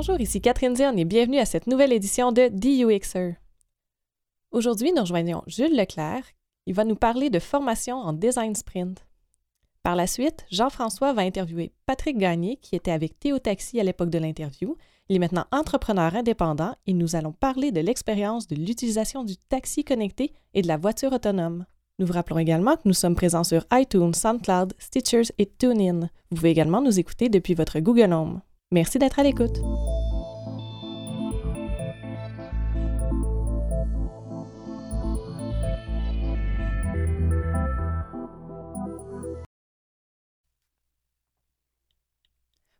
Bonjour, ici Catherine Dion et bienvenue à cette nouvelle édition de DUXer. Aujourd'hui, nous rejoignons Jules Leclerc. Il va nous parler de formation en design sprint. Par la suite, Jean-François va interviewer Patrick Gagné, qui était avec Théo Taxi à l'époque de l'interview. Il est maintenant entrepreneur indépendant et nous allons parler de l'expérience de l'utilisation du taxi connecté et de la voiture autonome. Nous vous rappelons également que nous sommes présents sur iTunes, SoundCloud, Stitchers et TuneIn. Vous pouvez également nous écouter depuis votre Google Home. Merci d'être à l'écoute.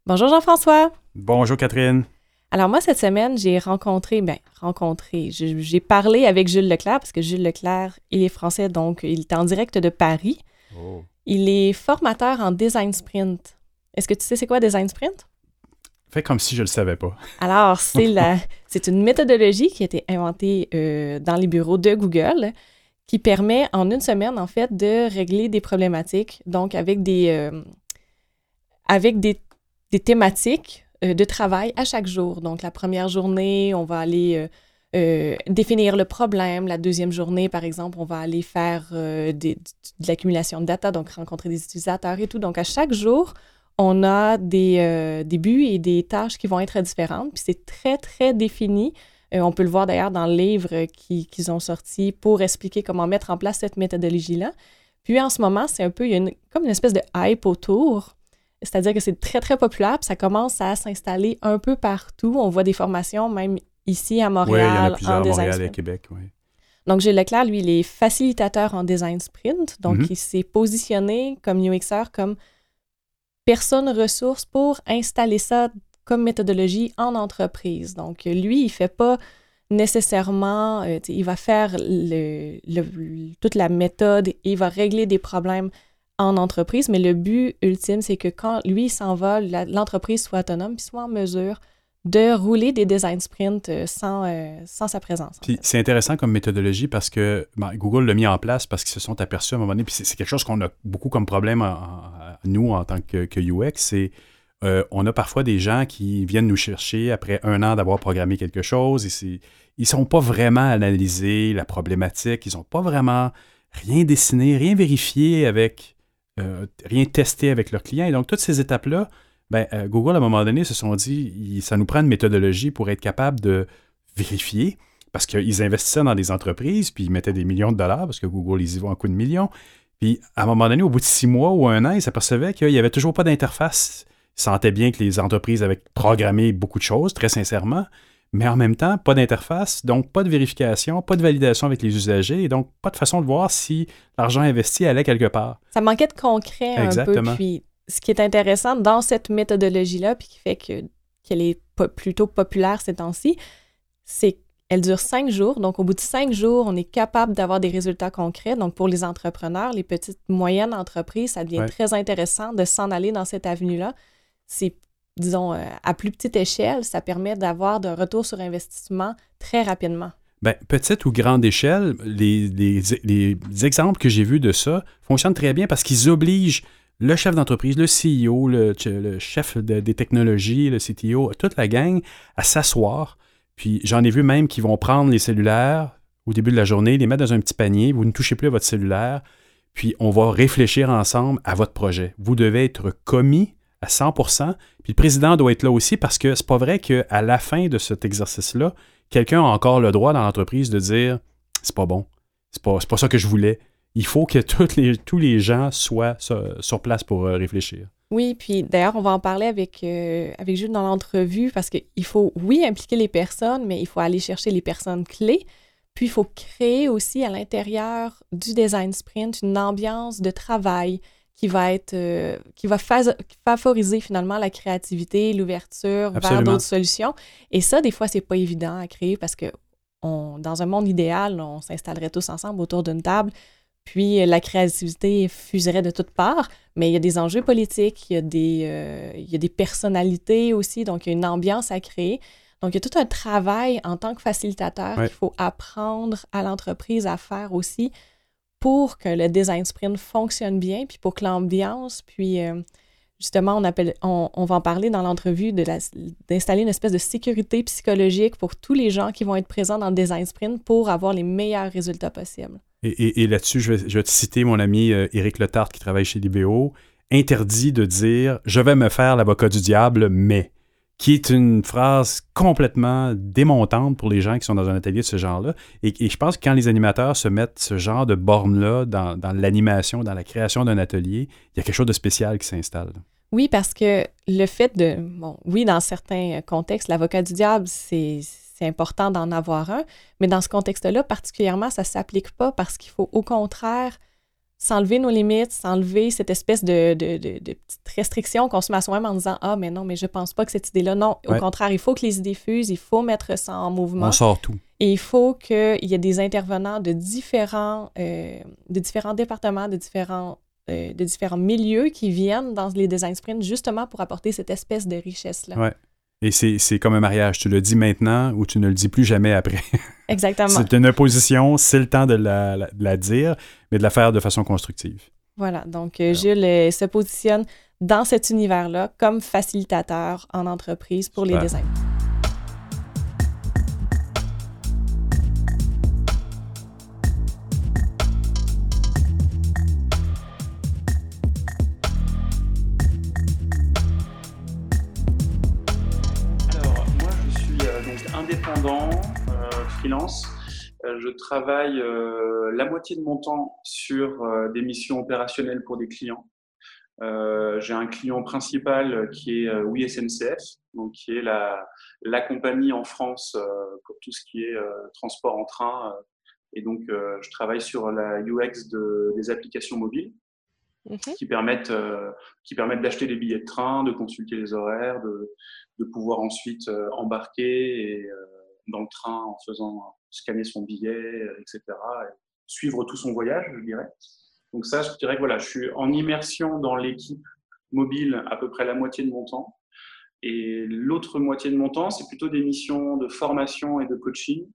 Bonjour Jean-François. Bonjour Catherine. Alors moi, cette semaine, j'ai rencontré, ben rencontré, j'ai parlé avec Jules Leclerc, parce que Jules Leclerc, il est français, donc il est en direct de Paris. Oh. Il est formateur en design sprint. Est-ce que tu sais c'est quoi design sprint? Fais comme si je le savais pas. Alors, c'est la, c'est une méthodologie qui a été inventée euh, dans les bureaux de Google qui permet en une semaine, en fait, de régler des problématiques, donc avec des, euh, avec des, des thématiques euh, de travail à chaque jour. Donc, la première journée, on va aller définir le problème. La deuxième journée, par exemple, on va aller faire des, de l'accumulation de data, donc rencontrer des utilisateurs et tout. Donc, à chaque jour, on a euh, des, buts et des tâches qui vont être différentes. Puis c'est très, très défini. Euh, on peut le voir d'ailleurs dans le livre qu'ils ont sorti pour expliquer comment mettre en place cette méthodologie-là. Puis en ce moment, c'est un peu, il y a une, comme une espèce de hype autour. C'est-à-dire que c'est très, très populaire, puis ça commence à s'installer un peu partout. On voit des formations, même ici à Montréal. Oui, il y en a plusieurs à Montréal et Québec, oui. Donc, Gilles Leclerc, lui, il est facilitateur en design sprint. Donc, mm-hmm. il s'est positionné comme UXer, comme personne ressource pour installer ça comme méthodologie en entreprise. Donc, lui, il ne fait pas nécessairement, euh, il va faire toute la méthode et il va régler des problèmes en entreprise, mais le but ultime, c'est que quand lui s'en va, l'entreprise soit autonome puis soit en mesure de rouler des design sprints euh, sans, euh, sans sa présence. c'est intéressant comme méthodologie parce que ben, Google l'a mis en place parce qu'ils se sont aperçus à un moment donné, puis c'est quelque chose qu'on a beaucoup comme problème, nous, en tant que, UX, c'est euh, on a parfois des gens qui viennent nous chercher après un an d'avoir programmé quelque chose et ils ne sont pas vraiment analysés la problématique, ils n'ont pas vraiment rien dessiné, rien vérifié avec, rien testé avec leurs clients. Et donc, toutes ces étapes-là, ben, euh, Google, à un moment donné, se sont dit, ça nous prend une méthodologie pour être capable de vérifier, parce qu'ils investissaient dans des entreprises, puis ils mettaient des millions de dollars, parce que Google, ils y vont un coup de millions. Puis, à un moment donné, au bout de six mois ou un an, ils s'apercevaient qu'il n'y avait toujours pas d'interface. Ils sentaient bien que les entreprises avaient programmé beaucoup de choses, très sincèrement, mais en même temps, pas d'interface, donc pas de vérification, pas de validation avec les usagers, et donc pas de façon de voir si l'argent investi allait quelque part. Ça manquait de concret un peu, puis ce qui est intéressant dans cette méthodologie-là, puis qui fait que, qu'elle est plutôt populaire ces temps-ci, c'est qu'elle dure cinq jours. Donc, au bout de cinq jours, on est capable d'avoir des résultats concrets. Donc, pour les entrepreneurs, les petites, moyennes entreprises, ça devient très intéressant de s'en aller dans cette avenue-là. C'est, disons, euh, à plus petite échelle, ça permet d'avoir un retour sur investissement très rapidement. Bien, petite ou grande échelle, les, les, les exemples que j'ai vus de ça fonctionnent très bien parce qu'ils obligent le chef d'entreprise, le CEO, le, chef des technologies, le CTO, toute la gang à s'asseoir. Puis j'en ai vu même qui vont prendre les cellulaires au début de la journée, les mettre dans un petit panier, vous ne touchez plus à votre cellulaire, puis on va réfléchir ensemble à votre projet. Vous devez être commis à 100% puis le président doit être là aussi parce que c'est pas vrai qu'à la fin de cet exercice-là, quelqu'un a encore le droit dans l'entreprise de dire c'est pas bon, c'est pas, pas ça que je voulais, il faut que tous les gens soient sur, place pour euh, réfléchir. Oui, puis d'ailleurs, on va en parler avec, euh, avec Jules dans l'entrevue parce qu'il faut, oui, impliquer les personnes, mais il faut aller chercher les personnes clés. Puis il faut créer aussi à l'intérieur du design sprint une ambiance de travail qui va être euh, qui va favoriser finalement la créativité, l'ouverture vers d'autres solutions. Et ça, des fois, c'est pas évident à créer parce que on, dans un monde idéal, on s'installerait tous ensemble autour d'une table, puis euh, la créativité fuserait de toutes parts, mais il y a des enjeux politiques, il y a des, euh, il y a des personnalités aussi, donc il y a une ambiance à créer. Donc, il y a tout un travail en tant que facilitateur qu'il faut apprendre à l'entreprise à faire aussi pour que le design sprint fonctionne bien, puis pour que l'ambiance, puis euh, justement, on, appelle, on, va en parler dans l'entrevue, d'installer une espèce de sécurité psychologique pour tous les gens qui vont être présents dans le design sprint pour avoir les meilleurs résultats possibles. Et, là-dessus, je vais, te citer mon ami euh, Éric Letarte qui travaille chez Libéo. Interdit de dire je vais me faire l'avocat du diable, mais qui est une phrase complètement démontante pour les gens qui sont dans un atelier de ce genre-là. Et, je pense que quand les animateurs se mettent ce genre de borne-là dans, l'animation, dans la création d'un atelier, il y a quelque chose de spécial qui s'installe. Oui, parce que le fait de... Bon, oui, dans certains contextes, l'avocat du diable, c'est important d'en avoir un, mais dans ce contexte-là, particulièrement, ça ne s'applique pas parce qu'il faut au contraire s'enlever nos limites, s'enlever cette espèce de, de, de, de petite restriction qu'on se met à soi-même en disant Ah, mais non, mais je pense pas que cette idée-là. Non, au contraire, il faut que les idées fusent, il faut mettre ça en mouvement. On sort tout. Et il faut qu'il y ait des intervenants de différents, euh, de différents départements, de différents, euh, de différents milieux qui viennent dans les design sprints justement pour apporter cette espèce de richesse-là. Ouais. Et c'est comme un mariage. Tu le dis maintenant ou tu ne le dis plus jamais après. Exactement. c'est une opposition, c'est le temps de la, de la, dire, mais de la faire de façon constructive. Voilà. Donc, euh, Jules euh, se positionne dans cet univers-là comme facilitateur en entreprise pour les designs. Euh, je travaille euh, la moitié de mon temps sur euh, des missions opérationnelles pour des clients. J'ai un client principal qui est Oui SNCF, donc qui est la, la compagnie en France pour tout ce qui est transport en train. et donc, je travaille sur la UX de, des applications mobiles. qui permettent, qui permettent d'acheter des billets de train, de consulter les horaires, de, de pouvoir ensuite embarquer et, dans le train en faisant scanner son billet, euh, etc. Et suivre tout son voyage, je dirais. Donc ça, je dirais que voilà, je suis en immersion dans l'équipe mobile à peu près la moitié de mon temps. Et l'autre moitié de mon temps, c'est plutôt des missions de formation et de coaching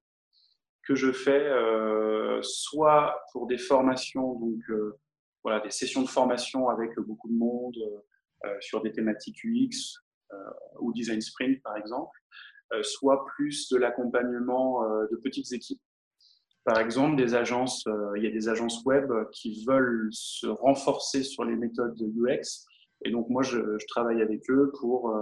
que je fais euh, soit pour des formations, donc euh, voilà, des sessions de formation avec beaucoup de monde sur des thématiques UX ou design sprint par exemple, euh, soit plus de l'accompagnement euh, de petites équipes. Par exemple, des agences, euh, il y a des agences web qui veulent se renforcer sur les méthodes de UX. Et donc, moi, je, travaille avec eux pour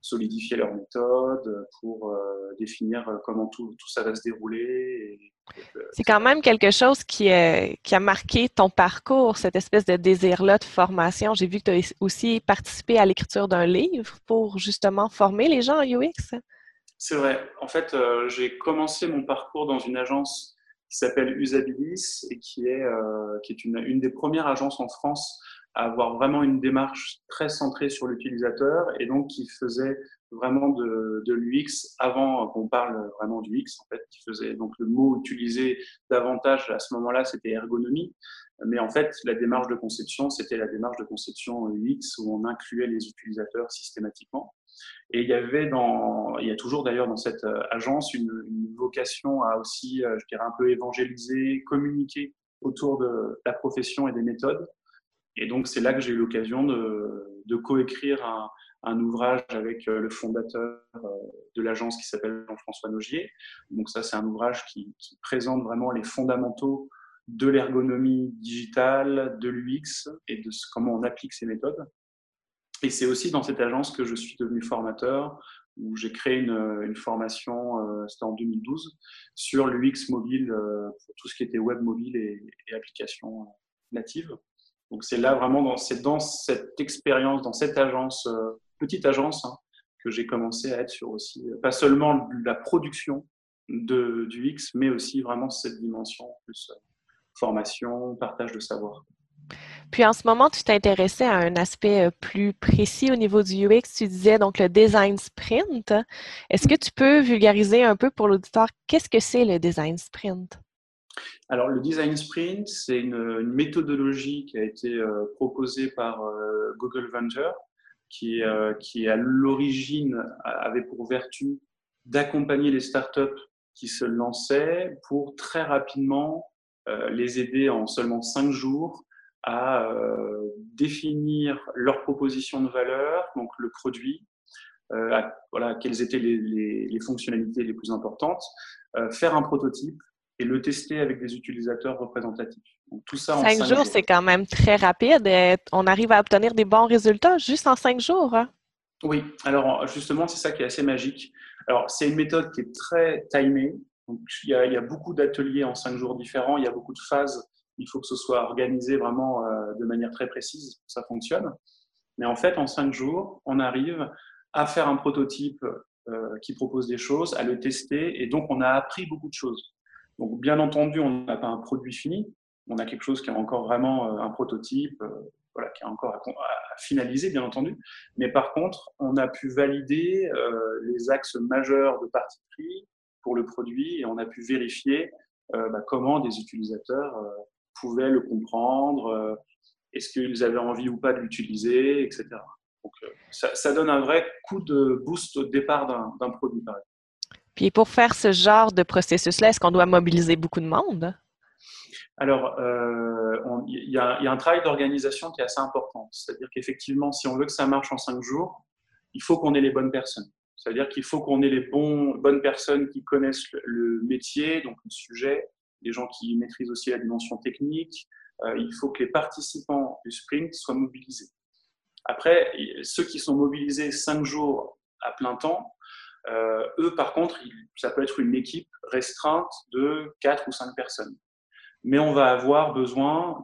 solidifier leurs méthodes, pour définir comment tout, tout, ça va se dérouler. C'est quand même quelque chose qui, qui, a marqué ton parcours, cette espèce de désir-là de formation. J'ai vu que tu as aussi participé à l'écriture d'un livre pour justement former les gens en UX. C'est vrai. En fait, euh, j'ai commencé mon parcours dans une agence qui s'appelle Usabilis et qui est, euh, qui est une, une, des premières agences en France avoir vraiment une démarche très centrée sur l'utilisateur et donc qui faisait vraiment de, de l'UX avant qu'on parle vraiment du X en fait, qui faisait donc le mot utilisé davantage à ce moment-là, c'était ergonomie, mais en fait la démarche de conception, c'était la démarche de conception UX où on incluait les utilisateurs systématiquement. Et il y avait dans, il y a toujours d'ailleurs dans cette euh, agence une, vocation à aussi, euh, je dirais, un peu évangéliser, communiquer autour de la profession et des méthodes. Et donc, c'est là que j'ai eu l'occasion de, coécrire un, ouvrage avec euh, le fondateur de l'agence qui s'appelle Jean-François Nogier. Donc, ça, c'est un ouvrage qui, présente vraiment les fondamentaux de l'ergonomie digitale, de l'UX et de comment on applique ces méthodes. Et c'est aussi dans cette agence que je suis devenu formateur, où j'ai créé une, une formation, euh, c'était en 2012, sur l'UX mobile, euh, pour tout ce qui était web mobile et, et applications euh, natives. Donc c'est là vraiment, dans, dans cette expérience, dans cette agence, euh, petite agence, hein, que j'ai commencé à être sur aussi, pas seulement la production de, du X, mais aussi vraiment cette dimension, plus formation, partage de savoir. Puis en ce moment, tu t'intéressais à un aspect euh, plus précis au niveau du UX. Tu disais donc le design sprint. Est-ce que tu peux vulgariser un peu pour l'auditeur qu'est-ce que c'est le design sprint? Alors, le design sprint, c'est une, méthodologie qui a été euh, proposée par euh, Google Venture, qui, qui à l'origine avait pour vertu d'accompagner les startups qui se lançaient pour très rapidement les aider en seulement cinq jours à définir leur proposition de valeur, donc le produit, voilà, quelles étaient les, fonctionnalités les plus importantes, faire un prototype et le tester avec des utilisateurs représentatifs. Donc, tout ça en cinq, jours, c'est quand même très rapide. On arrive à obtenir des bons résultats juste en cinq jours. Hein? Oui, alors justement, c'est ça qui est assez magique. Alors, c'est une méthode qui est très timée. Donc, il, y a, il y a beaucoup d'ateliers en cinq jours différents, il y a beaucoup de phases. Il faut que ce soit organisé vraiment euh, de manière très précise pour que ça fonctionne. Mais en fait, en cinq jours, on arrive à faire un prototype euh, qui propose des choses, à le tester, et donc on a appris beaucoup de choses. Donc, bien entendu, on n'a pas un produit fini, on a quelque chose qui est encore vraiment euh, un prototype, voilà, qui est encore à, finaliser, bien entendu. Mais par contre, on a pu valider euh, les axes majeurs de parti pris pour le produit et on a pu vérifier euh, bah, comment des utilisateurs euh, pouvaient le comprendre, est-ce qu'ils avaient envie ou pas de l'utiliser, etc. Donc, ça, ça, donne un vrai coup de boost au départ d'un produit, par exemple. Puis pour faire ce genre de processus-là, est-ce qu'on doit mobiliser beaucoup de monde? Alors, euh, il y, a un travail d'organisation qui est assez important. C'est-à-dire qu'effectivement, si on veut que ça marche en cinq jours, il faut qu'on ait les bonnes personnes. C'est-à-dire qu'il faut qu'on ait les bons, bonnes personnes qui connaissent le, métier, donc le sujet, les gens qui maîtrisent aussi la dimension technique. Euh, il faut que les participants du sprint soient mobilisés. Après, ceux qui sont mobilisés cinq jours à plein temps, euh, eux, par contre, ça peut être une équipe restreinte de quatre ou cinq personnes mais on va avoir besoin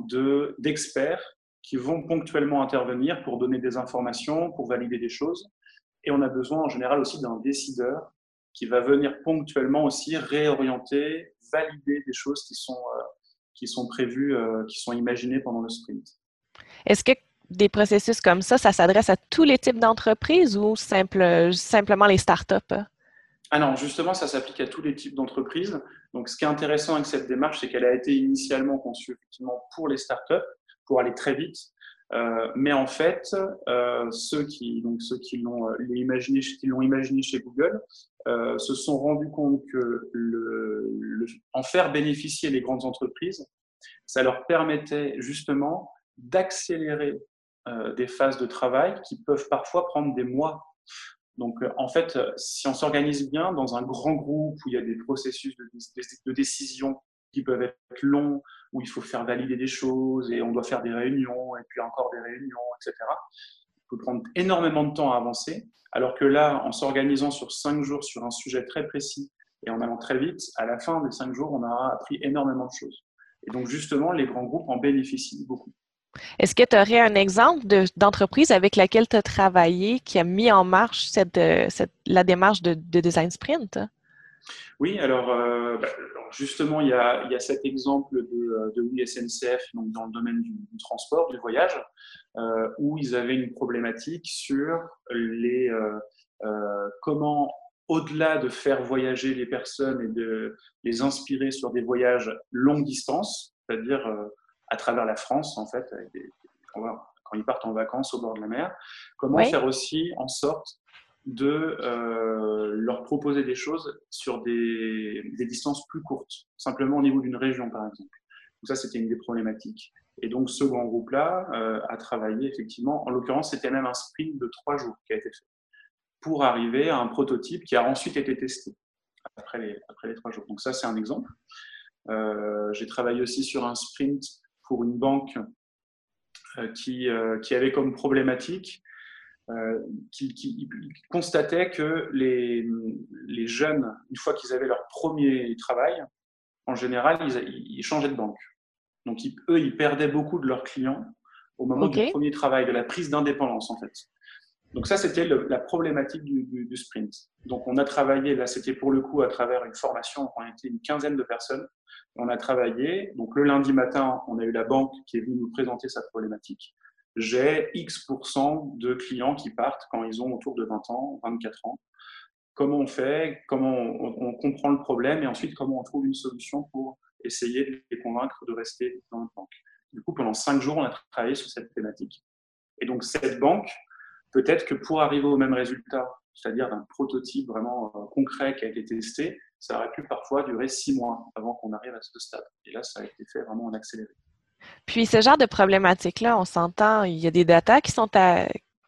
d'experts qui vont ponctuellement intervenir pour donner des informations, pour valider des choses. Et on a besoin en général aussi d'un décideur qui va venir ponctuellement aussi réorienter, valider des choses qui sont, euh, qui sont prévues, euh, qui sont imaginées pendant le sprint. Est-ce que des processus comme ça, ça s'adresse à tous les types d'entreprises ou simple, simplement les startups? Ah non, justement, ça s'applique à tous les types d'entreprises. Donc, ce qui est intéressant avec cette démarche, c'est qu'elle a été initialement conçue effectivement pour les startups, pour aller très vite. Euh, mais en fait, euh, ceux qui donc ceux qui l'ont euh, imaginé, qui l'ont imaginé chez Google, se sont rendus compte que en faire bénéficier les grandes entreprises, ça leur permettait justement d'accélérer des phases de travail qui peuvent parfois prendre des mois. Donc, euh, en fait, euh, si on s'organise bien dans un grand groupe où il y a des processus de, décision qui peuvent être longs, où il faut faire valider des choses et on doit faire des réunions et puis encore des réunions, etc. Il faut prendre énormément de temps à avancer. Alors que là, en s'organisant sur cinq jours sur un sujet très précis et en allant très vite, à la fin des cinq jours, on aura appris énormément de choses. Et donc, justement, les grands groupes en bénéficient beaucoup. Est-ce que tu aurais un exemple d'entreprise avec laquelle tu as travaillé qui a mis en marche euh, la démarche de, design sprint? Oui, alors euh, bah, justement, il y, a, cet exemple de, euh, de dans le domaine du, transport, du voyage, où ils avaient une problématique sur comment, au-delà de faire voyager les personnes et de les inspirer sur des voyages longue distance, c'est-à-dire à travers la France, en fait, quand ils partent en vacances au bord de la mer. Comment faire aussi en sorte de euh, leur proposer des choses sur des, distances plus courtes, simplement au niveau d'une région, par exemple. Donc ça, c'était une des problématiques. Et donc, ce grand groupe-là euh, a travaillé effectivement, en l'occurrence, c'était même un sprint de trois jours qui a été fait pour arriver à un prototype qui a ensuite été testé après les, après les trois jours. Donc ça, c'est un exemple. Euh, j'ai travaillé aussi sur un sprint pour une banque euh, qui, euh, qui avait comme problématique euh, qui, qui, constatait que les, les jeunes, une fois qu'ils avaient leur premier travail, en général, ils, ils changeaient de banque. Donc, eux, ils perdaient beaucoup de leurs clients au moment du premier travail, de la prise d'indépendance, en fait. Donc ça, c'était la problématique du, sprint. Donc on a travaillé, là c'était pour le coup à travers une formation, on était une quinzaine de personnes, on a travaillé. Donc le lundi matin, on a eu la banque qui est venue nous présenter sa problématique. J'ai X% de clients qui partent quand ils ont autour de 20 ans, 24 ans. Comment on fait? Comment on, comprend le problème? Et ensuite comment on trouve une solution pour essayer de les convaincre de rester dans notre banque? Du coup, pendant cinq jours, on a travaillé sur cette thématique. Et donc cette banque, peut-être que pour arriver au même résultat, c'est-à-dire d'un prototype vraiment euh, concret qui a été testé, ça aurait pu parfois durer six mois avant qu'on arrive à ce stade. Et là, ça a été fait vraiment en accéléré. Puis ce genre de problématique-là, on s'entend, il y a des datas qui sont,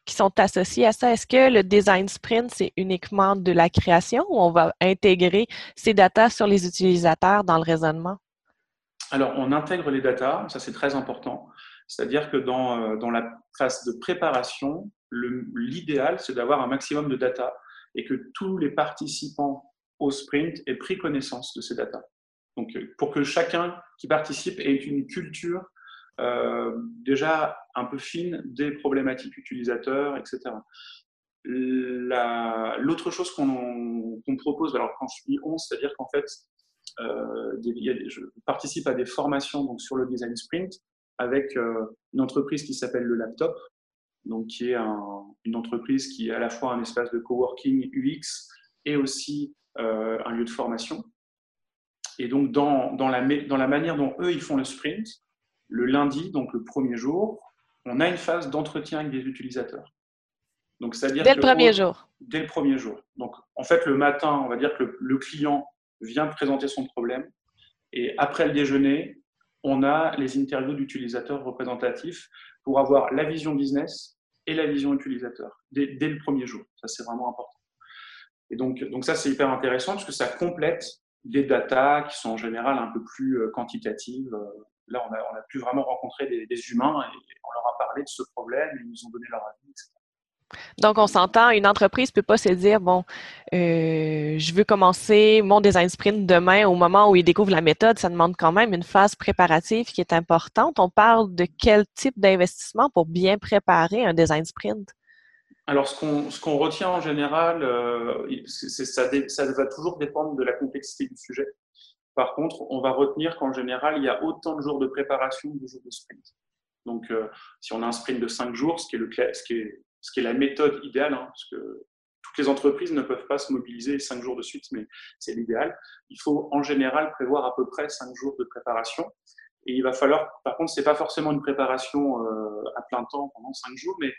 qui sont associées à ça. Est-ce que le design sprint, c'est uniquement de la création ou on va intégrer ces datas sur les utilisateurs dans le raisonnement? Alors, on intègre les datas, ça c'est très important. C'est-à-dire que dans, euh, dans la phase de préparation, l'idéal, c'est d'avoir un maximum de data et que tous les participants au sprint aient pris connaissance de ces data. Donc, euh, pour que chacun qui participe ait une culture euh, déjà un peu fine des problématiques utilisateurs, etc. L'autre chose qu'on propose, alors quand je dis 11, c'est-à-dire qu'en fait, je participe à des formations donc, sur le design sprint avec euh, une entreprise qui s'appelle le Laptop, donc qui est une entreprise qui est à la fois un espace de coworking UX et aussi un lieu de formation. Et donc, dans, dans, la, dans la manière dont eux, ils font le sprint, le lundi, donc le premier jour, on a une phase d'entretien avec des utilisateurs. Donc, c'est-à-dire dès le premier jour. Dès le premier jour. Donc, en fait, le matin, on va dire que le client vient présenter son problème. Et après le déjeuner, on a les interviews d'utilisateurs représentatifs pour avoir la vision business et la vision utilisateur dès, le premier jour. Ça, c'est vraiment important. Et donc, ça, c'est hyper intéressant parce que ça complète des datas qui sont en général un peu plus euh, quantitatives. Euh, là, on a, pu vraiment rencontrer des, humains et on leur a parlé de ce problème et ils nous ont donné leur avis, etc. Donc, on s'entend, une entreprise ne peut pas se dire, bon, euh, je veux commencer mon design sprint demain au moment où ils découvrent la méthode. Ça demande quand même une phase préparative qui est importante. On parle de quel type d'investissement pour bien préparer un design sprint? Alors, ce qu'on retient en général, euh, ça, ça va toujours dépendre de la complexité du sujet. Par contre, on va retenir qu'en général, il y a autant de jours de préparation que de jours de sprint. Donc, euh, si on a un sprint de 5 jours, ce qui est, le, ce qui est, ce qui est la méthode idéale, hein, parce que toutes les entreprises ne peuvent pas se mobiliser 5 jours de suite, mais c'est l'idéal. Il faut en général prévoir à peu près 5 jours de préparation. Et il va falloir, par contre, ce n'est pas forcément une préparation euh, à plein temps pendant 5 jours, mais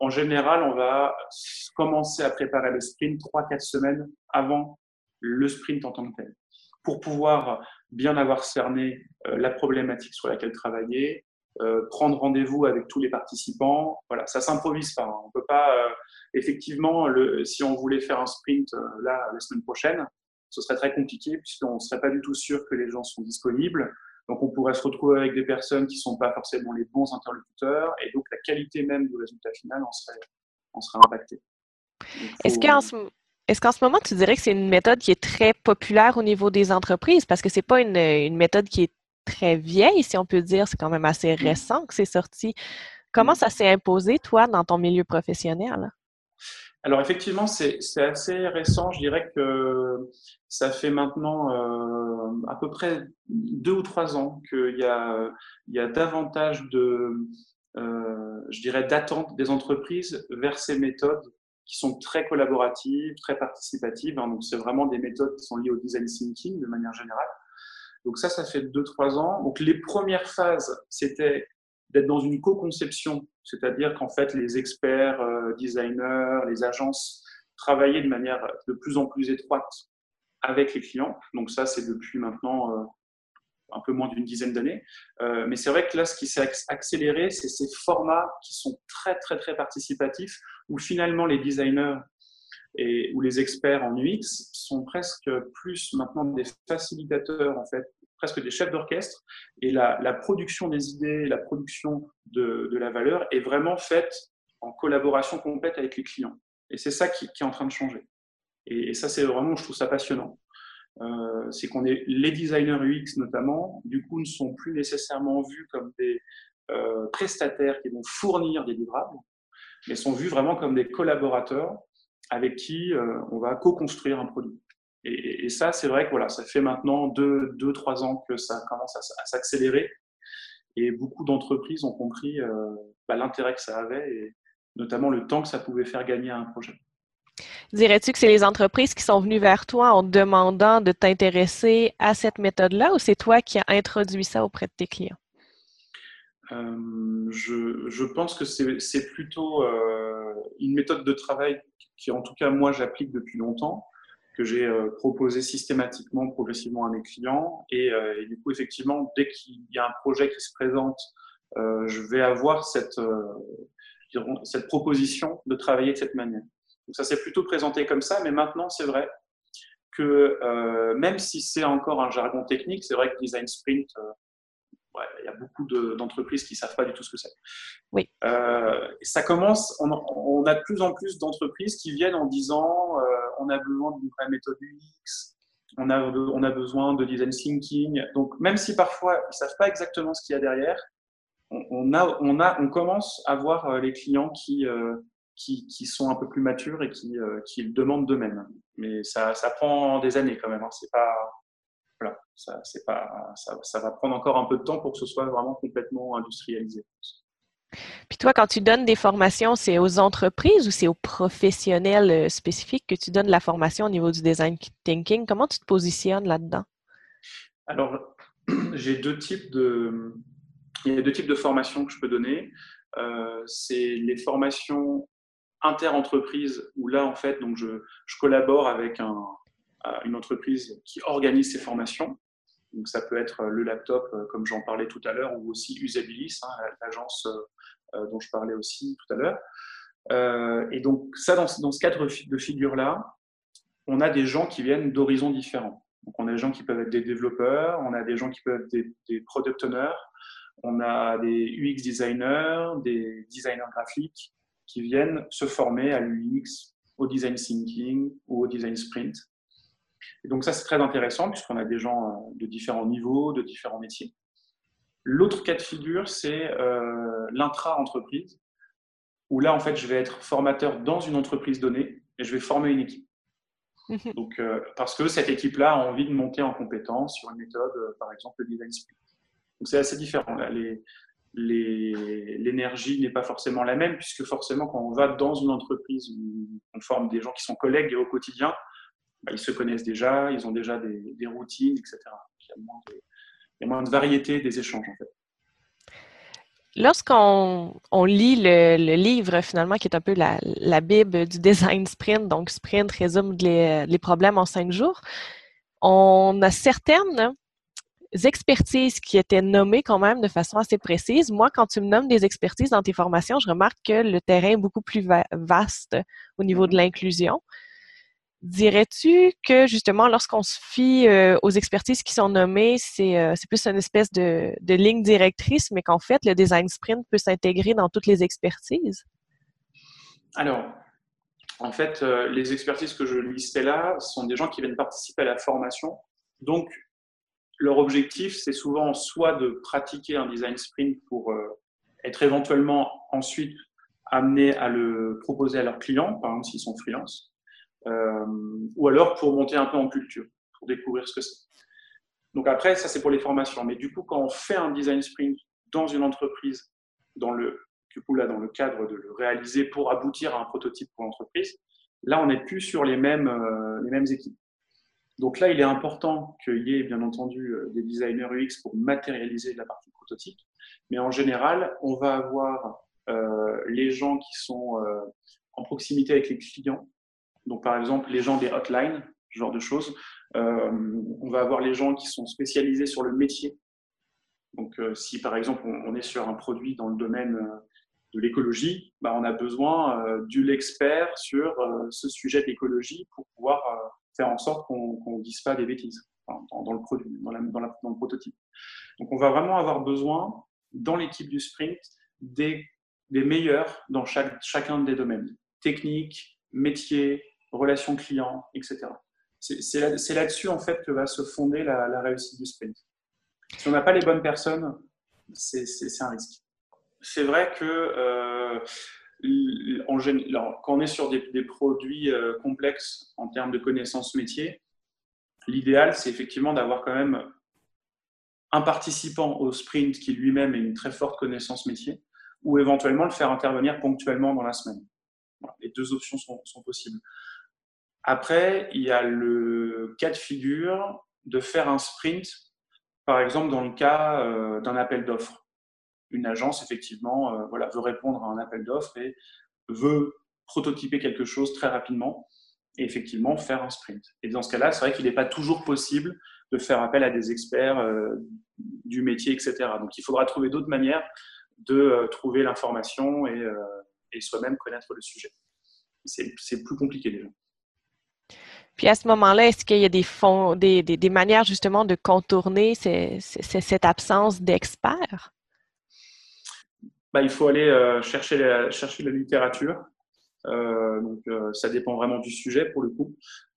en général, on va commencer à préparer le sprint 3-4 semaines avant le sprint en tant que tel pour pouvoir bien avoir cerné euh, la problématique sur laquelle travailler, euh, prendre rendez-vous avec tous les participants. Voilà, ça s'improvise pas. Hein. On peut pas, euh, effectivement, le, si on voulait faire un sprint là la semaine prochaine, ce serait très compliqué puisqu'on ne serait pas du tout sûr que les gens sont disponibles. Donc, on pourrait se retrouver avec des personnes qui ne sont pas forcément les bons interlocuteurs et donc la qualité même du résultat final en serait, en serait impactée. Est-ce qu'en ce, est-ce qu'en ce moment, tu dirais que c'est une méthode qui est très populaire au niveau des entreprises? Parce que ce n'est pas une, méthode qui est très vieille, si on peut dire. C'est quand même assez mm. récent que c'est sorti. Comment mm. ça s'est imposé, toi, dans ton milieu professionnel? Alors effectivement, c'est assez récent. Je dirais que ça fait maintenant euh, à peu près deux ou trois ans qu'il y a, il y a davantage de, euh, je dirais, d'attente des entreprises vers ces méthodes qui sont très collaboratives, très participatives. Hein. donc, c'est vraiment des méthodes qui sont liées au design thinking de manière générale. Donc, ça, ça fait 2-3 ans. Donc, les premières phases, c'était d'être dans une co-conception, c'est-à-dire qu'en fait, les experts, euh, designers, les agences travaillaient de manière de plus en plus étroite avec les clients. Donc, ça, c'est depuis maintenant euh, un peu moins d'une dizaine d'années. Euh, mais c'est vrai que là, ce qui s'est accéléré, c'est ces formats qui sont très, très, très participatifs, où finalement les designers et, ou les experts en UX sont presque plus maintenant des facilitateurs, en fait, presque des chefs d'orchestre. Et la, la, production des idées, la production de, la valeur est vraiment faite en collaboration complète avec les clients. Et c'est ça qui, qui, est en train de changer. Et, et ça, c'est vraiment, je trouve ça passionnant. Euh, c'est qu'on est les designers UX notamment, du coup, ne sont plus nécessairement vus comme des euh, prestataires qui vont fournir des livrables, mais sont vus vraiment comme des collaborateurs avec qui euh, on va co-construire un produit. Et, ça, c'est vrai que voilà, ça fait maintenant deux, deux, trois ans que ça commence à, s'accélérer, et beaucoup d'entreprises ont compris bah, l'intérêt que ça avait, et notamment le temps que ça pouvait faire gagner à un projet. Dirais-tu que c'est les entreprises qui sont venues vers toi en demandant de t'intéresser à cette méthode-là ou c'est toi qui as introduit ça auprès de tes clients? Euh, je, pense que c'est plutôt euh, une méthode de travail qui, en tout cas, moi, j'applique depuis longtemps. Que j'ai euh, proposé systématiquement, progressivement à mes clients. Et, et du coup, effectivement, dès qu'il y a un projet qui se présente, je vais avoir cette, cette proposition de travailler de cette manière. Donc ça s'est plutôt présenté comme ça, mais maintenant, c'est vrai que euh, même si c'est encore un jargon technique, c'est vrai que design sprint, euh, il y a beaucoup d'entreprises qui ne savent pas du tout ce que c'est. Oui. Euh, ça commence, on, a de plus en plus d'entreprises qui viennent en disant on a besoin d'une vraie méthode UX, on a, on a besoin de design thinking. Donc, même si parfois ils ne savent pas exactement ce qu'il y a derrière, on, a, on, a, on commence à voir les clients qui, qui, sont un peu plus matures et qui, euh, qui le demandent d'eux-mêmes. Mais ça, ça, prend des années quand même. Hein. C'est pas, voilà, c'est pas, ça, ça, va prendre encore un peu de temps pour que ce soit vraiment complètement industrialisé. Puis toi, quand tu donnes des formations, c'est aux entreprises ou c'est aux professionnels euh, spécifiques que tu donnes la formation au niveau du design thinking? Comment tu te positionnes là-dedans? Alors, j'ai deux types de, il y a deux types de formations que je peux donner. Euh, c'est les formations inter-entreprise où là, en fait, donc je, collabore avec un, euh, une entreprise qui organise ces formations. Donc, ça peut être le laptop, comme j'en parlais tout à l'heure, ou aussi Usabilis, hein, l'agence dont je parlais aussi tout à l'heure. et donc, ça, dans, dans ce cadre de figure-là, on a des gens qui viennent d'horizons différents. Donc, on a des gens qui peuvent être des développeurs, on a des gens qui peuvent être des, des product owners, on a des UX designers, des designers graphiques, qui viennent se former à l'UX, au design thinking ou au design sprint. Et donc ça, c'est très intéressant puisqu'on a des gens euh, de différents niveaux, de différents métiers. L'autre cas de figure, c'est euh, l'intra-entreprise, où là, en fait, je vais être formateur dans une entreprise donnée et je vais former une équipe. Donc, euh, parce que cette équipe-là a envie de monter en compétence sur une méthode, par exemple, le design sprint. Donc, c'est assez différent. Là. Les, l'énergie n'est pas forcément la même, puisque forcément, quand on va dans une entreprise où on forme des gens qui sont collègues au quotidien, bah, ils se connaissent déjà, ils ont déjà des, routines, etc. Il y, a moins de, variété des échanges, en fait. Lorsqu'on lit le, livre, finalement, qui est un peu la, Bible du design sprint, donc sprint résume les, les problèmes en cinq jours, on a certaines expertises qui étaient nommées quand même de façon assez précise. Moi, quand tu me nommes des expertises dans tes formations, je remarque que le terrain est beaucoup plus vaste au niveau de l'inclusion. Dirais-tu que justement, lorsqu'on se fie euh, aux expertises qui sont nommées, euh, c'est plus une espèce de, ligne directrice, mais qu'en fait, le design sprint peut s'intégrer dans toutes les expertises? Alors, en fait, euh, les expertises que je listais là sont des gens qui viennent participer à la formation. Donc, leur objectif, c'est souvent soit de pratiquer un design sprint pour euh, être éventuellement ensuite amené à le proposer à leurs clients, par exemple s'ils sont freelance, euh, ou alors pour monter un peu en culture, pour découvrir ce que c'est. Donc après, ça c'est pour les formations. Mais du coup, quand on fait un design sprint dans une entreprise, dans le, du coup, là, dans le cadre de le réaliser pour aboutir à un prototype pour l'entreprise, là, on n'est plus sur les mêmes, euh, les mêmes équipes. Donc là, il est important qu'il y ait bien entendu euh, des designers UX pour matérialiser la partie prototype. Mais en général, on va avoir euh, les gens qui sont euh, en proximité avec les clients. Donc par exemple, les gens des hotlines, ce genre de choses. on va avoir les gens qui sont spécialisés sur le métier. Donc si par exemple on, est sur un produit dans le domaine de l'écologie, bah, on a besoin du l'expert sur ce sujet de l'écologie pour pouvoir faire en sorte qu'on ne dise pas des bêtises dans, le produit, dans, le prototype. Donc, on va vraiment avoir besoin, dans l'équipe du sprint, des, meilleurs dans chacun des domaines. Technique, métier, relations clients, etc. C'est là-dessus, en fait, que va se fonder la, réussite du sprint. Si on n'a pas les bonnes personnes, c'est un risque. C'est vrai que euh, quand on est sur des, produits euh, complexes en termes de connaissances métiers, l'idéal, c'est effectivement d'avoir quand même un participant au sprint qui lui-même ait une très forte connaissance métier, ou éventuellement le faire intervenir ponctuellement dans la semaine. les deux options sont, possibles. Après, il y a le cas de figure de faire un sprint, par exemple dans le cas euh, d'un appel d'offres une agence, effectivement, euh, voilà, veut répondre à un appel d'offres et veut prototyper quelque chose très rapidement. et effectivement faire un sprint. Et dans ce cas-là, c'est vrai qu'il n'est pas toujours possible de faire appel à des experts euh, du métier, etc. Donc il faudra trouver d'autres manières de trouver l'information et soi-même connaître le sujet. C'est plus compliqué déjà. Puis à ce moment-là, est-ce qu'il y a des, fonds, des, manières justement de contourner cette absence d'experts? Bah, il faut aller chercher, la, chercher la littérature. Euh, donc, ça dépend vraiment du sujet pour le coup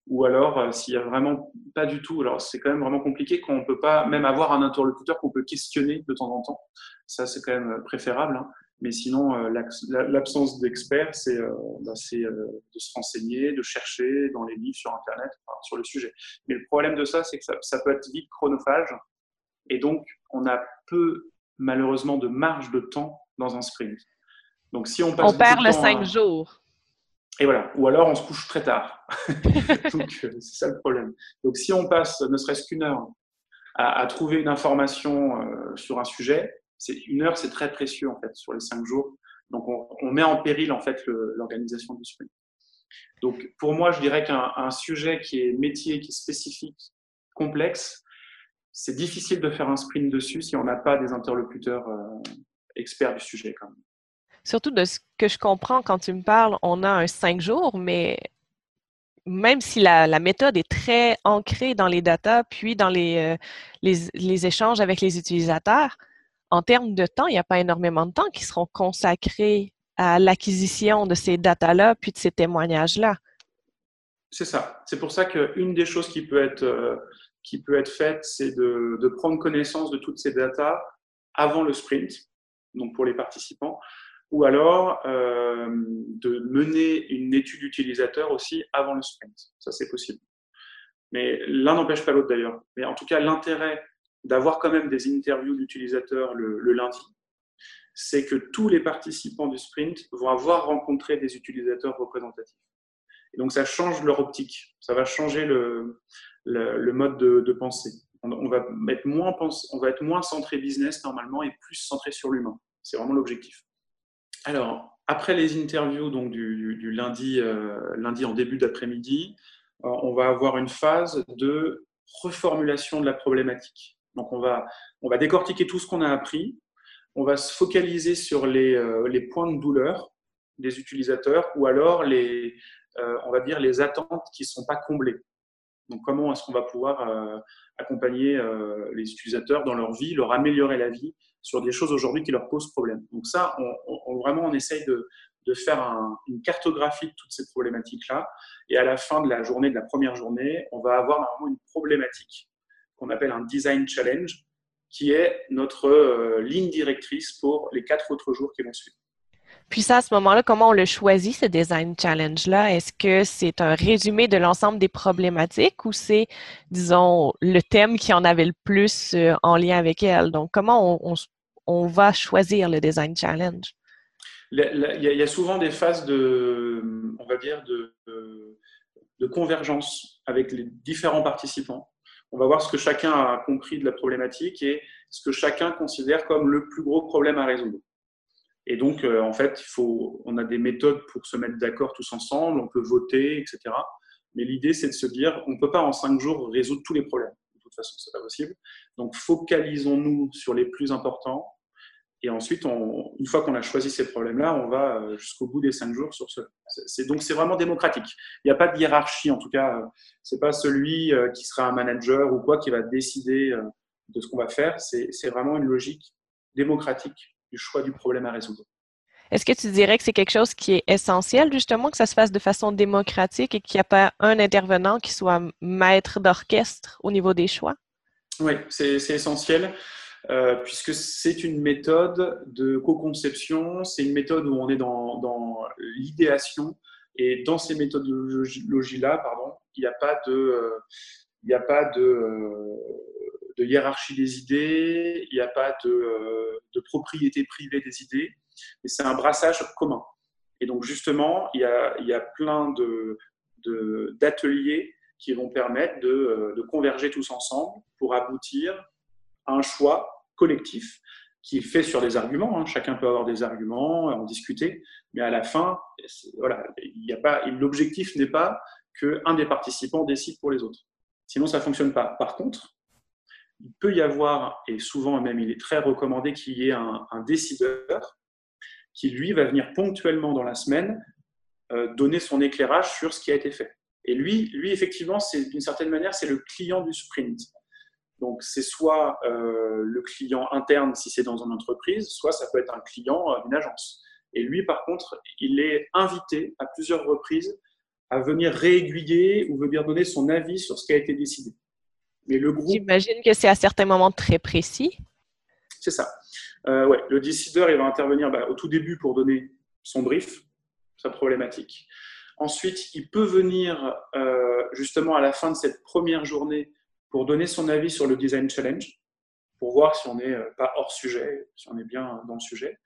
ou alors euh, s'il y a vraiment pas du tout, alors c'est quand même vraiment compliqué quand on peut pas même avoir un interlocuteur qu'on peut questionner de temps en temps. Ça c'est quand même préférable, hein. Mais sinon euh, l'absence d'experts, c'est euh, bah, de se renseigner, de chercher dans les livres sur internet sur le sujet. Mais le problème de ça, c'est que ça, ça, peut être vite chronophage et donc on a peu malheureusement de marge de temps dans un sprint. Donc si on passe on perd le 5 jours. Et voilà. Ou alors on se couche très tard. Donc euh, c'est ça le problème. Donc si on passe ne serait-ce qu'une heure à, trouver une information euh, sur un sujet, une heure, c'est très précieux en fait sur les cinq jours. Donc on, met en péril en fait l'organisation du sprint. Donc pour moi, je dirais qu'un sujet qui est métier, qui est spécifique, complexe, c'est difficile de faire un sprint dessus si on n'a pas des interlocuteurs euh, experts du sujet quand même. Surtout de ce que je comprends quand tu me parles, on a un cinq jours, mais même si la, méthode est très ancrée dans les datas, puis dans euh, les, échanges avec les utilisateurs, en termes de temps, il n'y a pas énormément de temps qui seront consacrés à l'acquisition de ces datas-là, puis de ces témoignages-là. C'est ça. C'est pour ça qu'une des choses qui peut être, euh, qui peut être faite, c'est de, prendre connaissance de toutes ces datas avant le sprint, donc pour les participants, ou alors euh, de mener une étude utilisateur aussi avant le sprint. Ça, c'est possible. Mais l'un n'empêche pas l'autre d'ailleurs. Mais en tout cas, l'intérêt d'avoir quand même des interviews d'utilisateurs le, lundi, c'est que tous les participants du sprint vont avoir rencontré des utilisateurs représentatifs. Et donc, ça change leur optique. Ça va changer le, mode de, pensée. On, on, va être moins, on va être moins centré business normalement et plus centré sur l'humain. C'est vraiment l'objectif. Alors, après les interviews donc du, lundi, euh, lundi en début d'après-midi, euh, on va avoir une phase de reformulation de la problématique. Donc, on va, décortiquer tout ce qu'on a appris. On va se focaliser sur les, euh, points de douleur des utilisateurs ou alors les, on va dire les attentes qui ne sont pas comblées. Donc, comment est-ce qu'on va pouvoir accompagner les utilisateurs dans leur vie, leur améliorer la vie sur des choses aujourd'hui qui leur posent problème? Donc ça, on, vraiment, on essaye de, de faire une cartographie de toutes ces problématiques-là. Et à la fin de la journée, de la première journée, on va avoir normalement une problématique qu'on appelle un design challenge, qui est notre euh, ligne directrice pour les quatre autres jours qui vont suivre. Puis ça, à ce moment-là, comment on le choisit, ce design challenge-là? Est-ce que c'est un résumé de l'ensemble des problématiques ou c'est, disons, le thème qui en avait le plus euh, en lien avec elle? Donc, comment on, on, va choisir le design challenge? Il y, a souvent des phases de, on va dire, de, de convergence avec les différents participants. On va voir ce que chacun a compris de la problématique et ce que chacun considère comme le plus gros problème à résoudre. Et donc, euh, en fait, il faut, on a des méthodes pour se mettre d'accord tous ensemble, on peut voter, etc. Mais l'idée, c'est de se dire, on ne peut pas en cinq jours résoudre tous les problèmes. De toute façon, ce n'est pas possible. Donc, focalisons-nous sur les plus importants. Et ensuite, on, une fois qu'on a choisi ces problèmes-là, on va euh, jusqu'au bout des cinq jours sur ce. C'est, donc, c'est vraiment démocratique. Il n'y a pas de hiérarchie, en tout cas. Euh, c'est pas celui qui sera un manager ou quoi qui va décider de ce qu'on va faire. C'est vraiment une logique démocratique du choix du problème à résoudre. Est-ce que tu dirais que c'est quelque chose qui est essentiel, justement, que ça se fasse de façon démocratique et qu'il n'y a pas un intervenant qui soit maître d'orchestre au niveau des choix? Oui, c'est essentiel. Euh, puisque c'est une méthode de co-conception, c'est une méthode où on est dans, l'idéation, et dans ces méthodologies-là, il n'y a pas de, euh, euh, de hiérarchie des idées, il n'y a pas de, propriété privée des idées, mais c'est un brassage commun. Et donc justement, il y a, plein de, d'ateliers qui vont permettre de, converger tous ensemble pour aboutir un choix collectif qui est fait sur des arguments. Hein. Chacun peut avoir des arguments, en discuter, mais à la fin, voilà, l'objectif n'est pas qu'un des participants décide pour les autres. Sinon, ça ne fonctionne pas. Par contre, il peut y avoir, et souvent même il est très recommandé qu'il y ait un, décideur qui, lui, va venir ponctuellement dans la semaine euh, donner son éclairage sur ce qui a été fait. Et lui, lui effectivement, d'une certaine manière, c'est le client du sprint. Donc, c'est soit euh, le client interne si c'est dans une entreprise, soit ça peut être un client d'une agence. Et lui, par contre, il est invité à plusieurs reprises à venir réaiguiller ou venir donner son avis sur ce qui a été décidé. Mais le groupe. J'imagine que c'est à certains moments très précis. C'est ça. Euh, ouais, le décideur, il va intervenir bah, au tout début pour donner son brief, sa problématique. Ensuite, il peut venir euh, justement à la fin de cette première journée pour donner son avis sur le design challenge, pour voir si on n'est euh, pas hors sujet, si on est bien dans le sujet.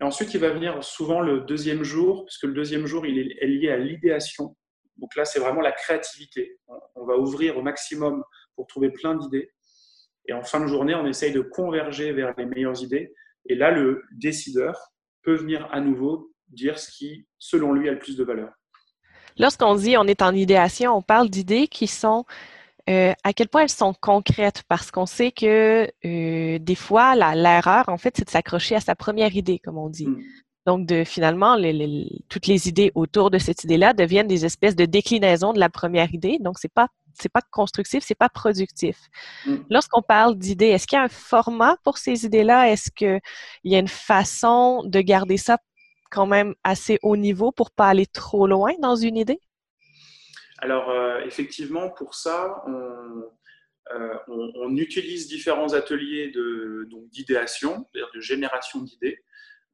Et ensuite, il va venir souvent le deuxième jour, puisque le deuxième jour, il est lié à l'idéation. Donc là, c'est vraiment la créativité. On va ouvrir au maximum pour trouver plein d'idées. Et en fin de journée, on essaye de converger vers les meilleures idées. Et là, le décideur peut venir à nouveau dire ce qui, selon lui, a le plus de valeur. Lorsqu'on dit on est en idéation, on parle d'idées qui sont euh, à quel point elles sont concrètes? Parce qu'on sait que euh, des fois, l'erreur, en fait, c'est de s'accrocher à sa première idée, comme on dit. Mm. Donc, de, finalement, toutes les idées autour de cette idée-là deviennent des espèces de déclinaisons de la première idée. Donc, c'est pas c'est pas constructif, c'est pas productif. Mm. Lorsqu'on parle d'idées, est-ce qu'il y a un format pour ces idées-là? Est-ce qu'il y a une façon de garder ça quand même assez haut niveau pour pas aller trop loin dans une idée? Alors, euh, effectivement, pour ça, euh, on, utilise différents ateliers d'idéation, c'est-à-dire de génération d'idées,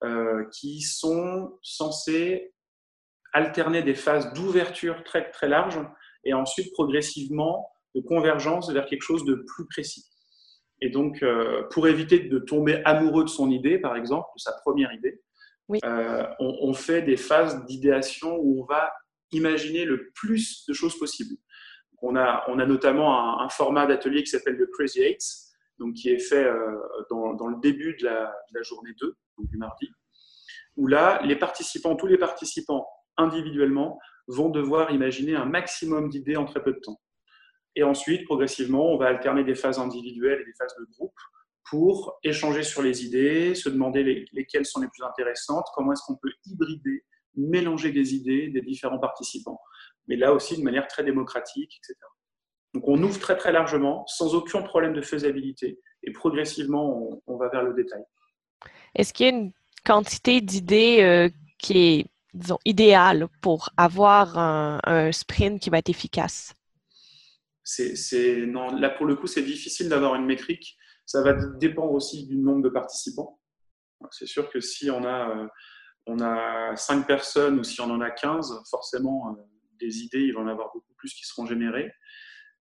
euh, qui sont censés alterner des phases d'ouverture très, très larges et ensuite progressivement de convergence vers quelque chose de plus précis. Et donc, pour éviter de tomber amoureux de son idée, par exemple, de sa première idée, on, on, fait des phases d'idéation où on va imaginer le plus de choses possibles. On a, notamment un, format d'atelier qui s'appelle le Crazy Eight, donc qui est fait euh, dans, le début de la, la, journée 2, donc du mardi, où là, les participants, tous les participants individuellement, vont devoir imaginer un maximum d'idées en très peu de temps. Et ensuite, progressivement, on va alterner des phases individuelles et des phases de groupe pour échanger sur les idées, se demander lesquelles sont les plus intéressantes, comment est-ce qu'on peut hybrider mélanger des idées des différents participants, mais là aussi de manière très démocratique, etc. Donc on ouvre très très largement, sans aucun problème de faisabilité, et progressivement on, va vers le détail. Est-ce qu'il y a une quantité d'idées euh, qui est, disons, idéale pour avoir un, sprint qui va être efficace? C'est, non, là pour le coup, c'est difficile d'avoir une métrique. Ça va dépendre aussi du nombre de participants. C'est sûr que si on a euh, on a cinq personnes ou si on en a 15, forcément, euh, des idées, il va en avoir beaucoup plus qui seront générées.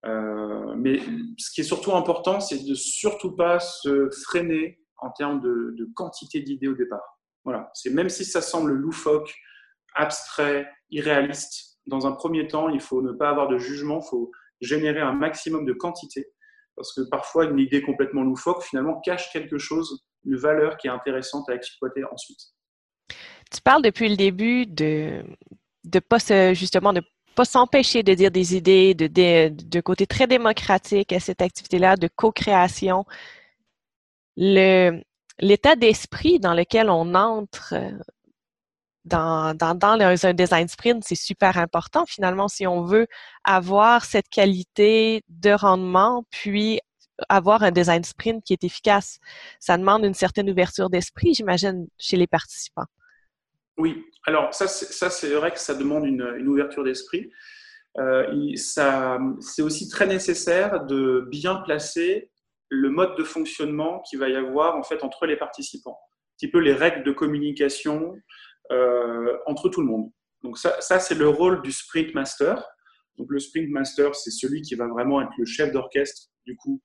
Euh, mais ce qui est surtout important, c'est de surtout pas se freiner en termes de, quantité d'idées au départ. Voilà. C'est même si ça semble loufoque, abstrait, irréaliste, dans un premier temps, il faut ne pas avoir de jugement, il faut générer un maximum de quantité. Parce que parfois, une idée complètement loufoque, finalement, cache quelque chose, une valeur qui est intéressante à exploiter ensuite. Tu parles depuis le début de de pas justement de pas s'empêcher de dire des idées, de, de, côté très démocratique à cette activité-là de co-création. l'état d'esprit dans lequel on entre euh, dans, dans un design sprint, c'est super important finalement si on veut avoir cette qualité de rendement, puis avoir un design sprint qui est efficace. Ça demande une certaine ouverture d'esprit, j'imagine, chez les participants. Oui, alors ça, c'est vrai que ça demande une, ouverture d'esprit. Euh, c'est aussi très nécessaire de bien placer le mode de fonctionnement qu'il va y avoir en fait entre les participants, un petit peu les règles de communication euh, entre tout le monde. Donc ça, ça c'est le rôle du sprint master. Donc le sprint master, c'est celui qui va vraiment être le chef d'orchestre du coup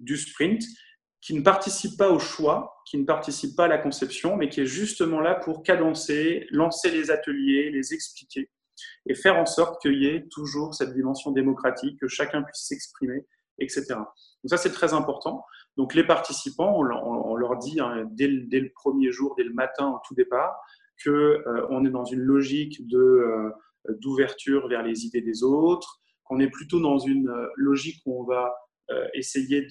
du sprint qui ne participe pas au choix, qui ne participe pas à la conception, mais qui est justement là pour cadencer, lancer les ateliers, les expliquer et faire en sorte qu'il y ait toujours cette dimension démocratique, que chacun puisse s'exprimer, etc. Donc ça, c'est très important. Donc les participants, on, leur dit hein, dès, le, premier jour, dès le matin, au tout départ, qu'on euh, on est dans une logique euh, d'ouverture vers les idées des autres, qu'on est plutôt dans une logique où on va essayer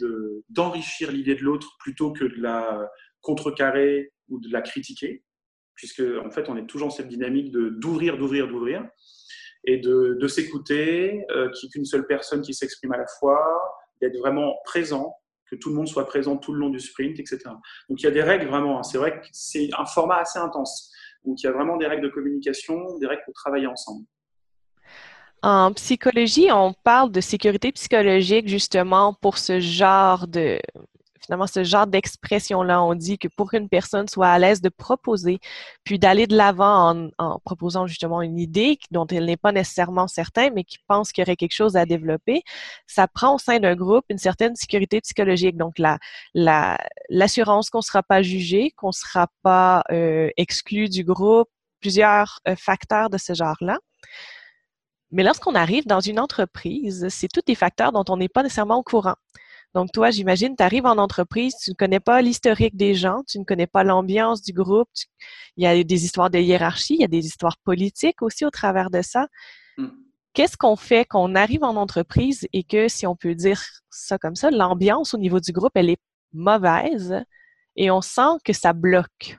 d'enrichir l'idée de l'autre plutôt que de la contrecarrer ou de la critiquer, puisque en fait on est toujours dans cette dynamique de d'ouvrir, d'ouvrir, d'ouvrir et de, de s'écouter, euh, qu'une seule personne qui s'exprime à la fois, d'être vraiment présent, que tout le monde soit présent tout le long du sprint, etc. Donc il y a des règles vraiment, hein. c'est vrai que c'est un format assez intense. Donc il y a vraiment des règles de communication, des règles pour travailler ensemble. En psychologie, on parle de sécurité psychologique justement pour ce genre de, finalement ce genre d'expression-là. On dit que pour qu'une personne soit à l'aise de proposer, puis d'aller de l'avant en, proposant justement une idée dont elle n'est pas nécessairement certaine, mais qui pense qu'il y aurait quelque chose à développer, ça prend au sein d'un groupe une certaine sécurité psychologique. Donc, la, l'assurance qu'on ne sera pas jugé, qu'on ne sera pas euh, exclu du groupe, plusieurs euh, facteurs de ce genre-là. Mais lorsqu'on arrive dans une entreprise, c'est tous des facteurs dont on n'est pas nécessairement au courant. Donc, toi, j'imagine, tu arrives en entreprise, tu ne connais pas l'historique des gens, tu ne connais pas l'ambiance du groupe. Il y a des histoires de hiérarchie, il y a des histoires politiques aussi au travers de ça. Hmm. Qu'est-ce qu'on fait quand on arrive en entreprise et que, si on peut dire ça comme ça, l'ambiance au niveau du groupe, elle est mauvaise et on sent que ça bloque?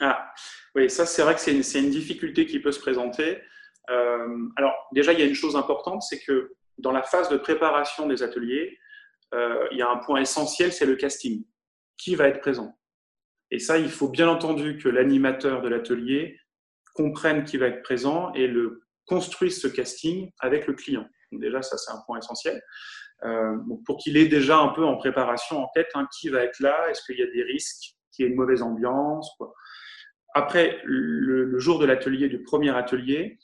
Ah, oui, ça, c'est vrai que c'est une, une, difficulté qui peut se présenter. Euh, alors, déjà, il y a une chose importante, c'est que dans la phase de préparation des ateliers, euh, il y a un point essentiel, c'est le casting. Qui va être présent? Et ça, il faut bien entendu que l'animateur de l'atelier comprenne qui va être présent et le construise ce casting avec le client. Donc déjà, ça, c'est un point essentiel. Euh, pour qu'il ait déjà un peu en préparation en tête hein, qui va être là, est-ce qu'il y a des risques, qu'il y ait une mauvaise ambiance. Après, le, jour de l'atelier, du premier atelier,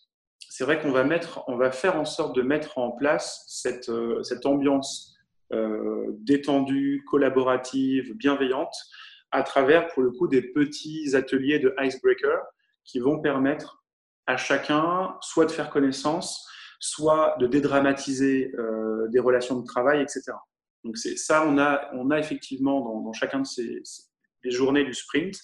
c'est vrai qu'on va, mettre, on va faire en sorte de mettre en place cette, euh, cette ambiance euh, détendue, collaborative, bienveillante, à travers, pour le coup, des petits ateliers de icebreaker qui vont permettre à chacun soit de faire connaissance, soit de dédramatiser euh, des relations de travail, etc. Donc c'est ça, on a, on a effectivement dans, chacun de ces, les journées du sprint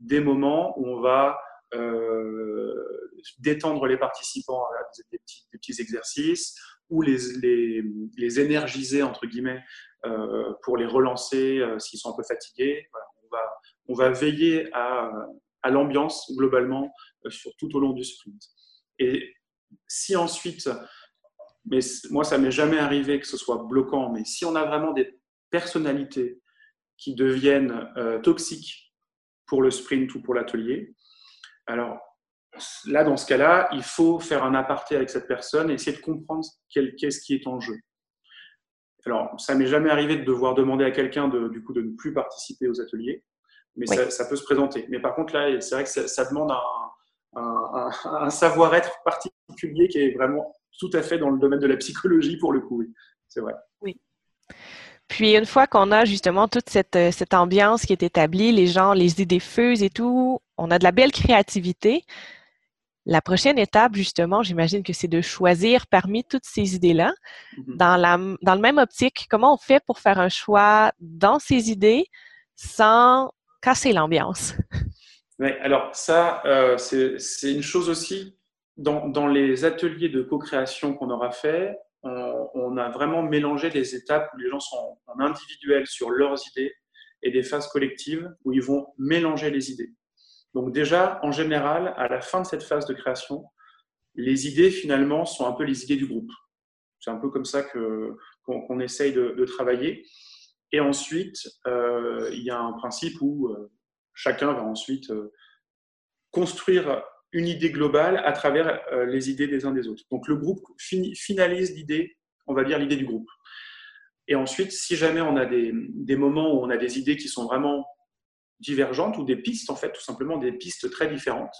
des moments où on va euh, détendre les participants à des petits, exercices, ou les, les, énergiser, entre guillemets, euh, pour les relancer euh, s'ils sont un peu fatigués. on, va, on va veiller à, à l'ambiance globalement sur, tout au long du sprint. Et si ensuite, mais moi ça m'est jamais arrivé que ce soit bloquant, mais si on a vraiment des personnalités qui deviennent toxiques pour le sprint ou pour l'atelier, alors là, dans ce cas-là, il faut faire un aparté avec cette personne et essayer de comprendre qu'est-ce qui est en jeu. Alors, ça m'est jamais arrivé de devoir demander à quelqu'un de, du coup de ne plus participer aux ateliers, mais ça, peut se présenter. Mais par contre, là, c'est vrai que ça, demande un, savoir-être particulier qui est vraiment tout à fait dans le domaine de la psychologie pour le coup. Oui, c'est vrai. Oui. Puis une fois qu'on a justement toute cette, cette ambiance qui est établie, les gens, les idées feuses et tout, on a de la belle créativité. La prochaine étape, justement, j'imagine que c'est de choisir parmi toutes ces idées-là, mm-hmm. dans, la, dans le même optique, comment on fait pour faire un choix dans ces idées sans casser l'ambiance? Alors ça, euh, c'est une chose aussi, dans, dans les ateliers de co-création qu'on aura fait, on, a vraiment mélangé des étapes où les gens sont en individuel sur leurs idées et des phases collectives où ils vont mélanger les idées. Donc déjà, en général, à la fin de cette phase de création, les idées finalement sont un peu les idées du groupe. C'est un peu comme ça qu'on, essaye de, travailler. Et ensuite, euh, il y a un principe où euh, chacun va ensuite euh, construire une idée globale à travers les idées des uns des autres. Donc le groupe finalise l'idée, on va dire l'idée du groupe. Et ensuite, si jamais on a des, des moments où on a des idées qui sont vraiment divergentes ou des pistes, en fait, tout simplement des pistes très différentes.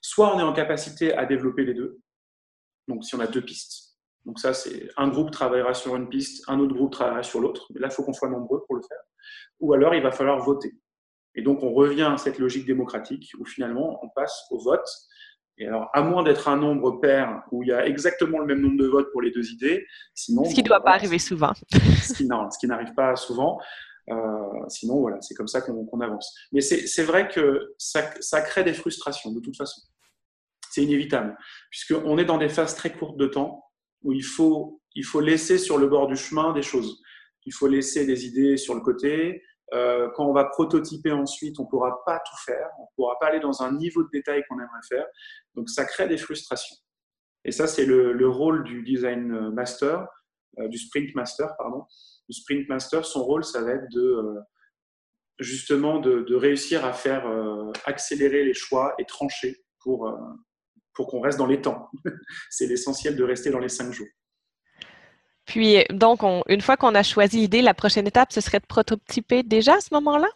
Soit on est en capacité à développer les deux, donc si on a deux pistes, donc ça c'est un groupe travaillera sur une piste, un autre groupe travaillera sur l'autre, mais là il faut qu'on soit nombreux pour le faire, ou alors il va falloir voter. Et donc on revient à cette logique démocratique où finalement on passe au vote. Et alors, à moins d'être un nombre pair où il y a exactement le même nombre de votes pour les deux idées, sinon. Ce qui ne doit pas arriver souvent. ce qui, non, ce qui n'arrive pas souvent. Euh, sinon, voilà, c'est comme ça qu'on avance. Mais c'est vrai que ça, crée des frustrations de toute façon. C'est inévitable, puisqu'on est dans des phases très courtes de temps où il faut, il faut laisser sur le bord du chemin des choses. Il faut laisser des idées sur le côté. Euh, quand on va prototyper ensuite, on ne pourra pas tout faire, on ne pourra pas aller dans un niveau de détail qu'on aimerait faire. Donc ça crée des frustrations. Et ça, c'est le, rôle du design master, euh, du sprint master, pardon. Le sprint master, son rôle, ça va être de euh, justement de, réussir à faire accélérer les choix et trancher pour, pour qu'on reste dans les temps. c'est l'essentiel de rester dans les cinq jours. Puis, donc, une fois qu'on a choisi l'idée, la prochaine étape, ce serait de prototyper déjà à ce moment-là?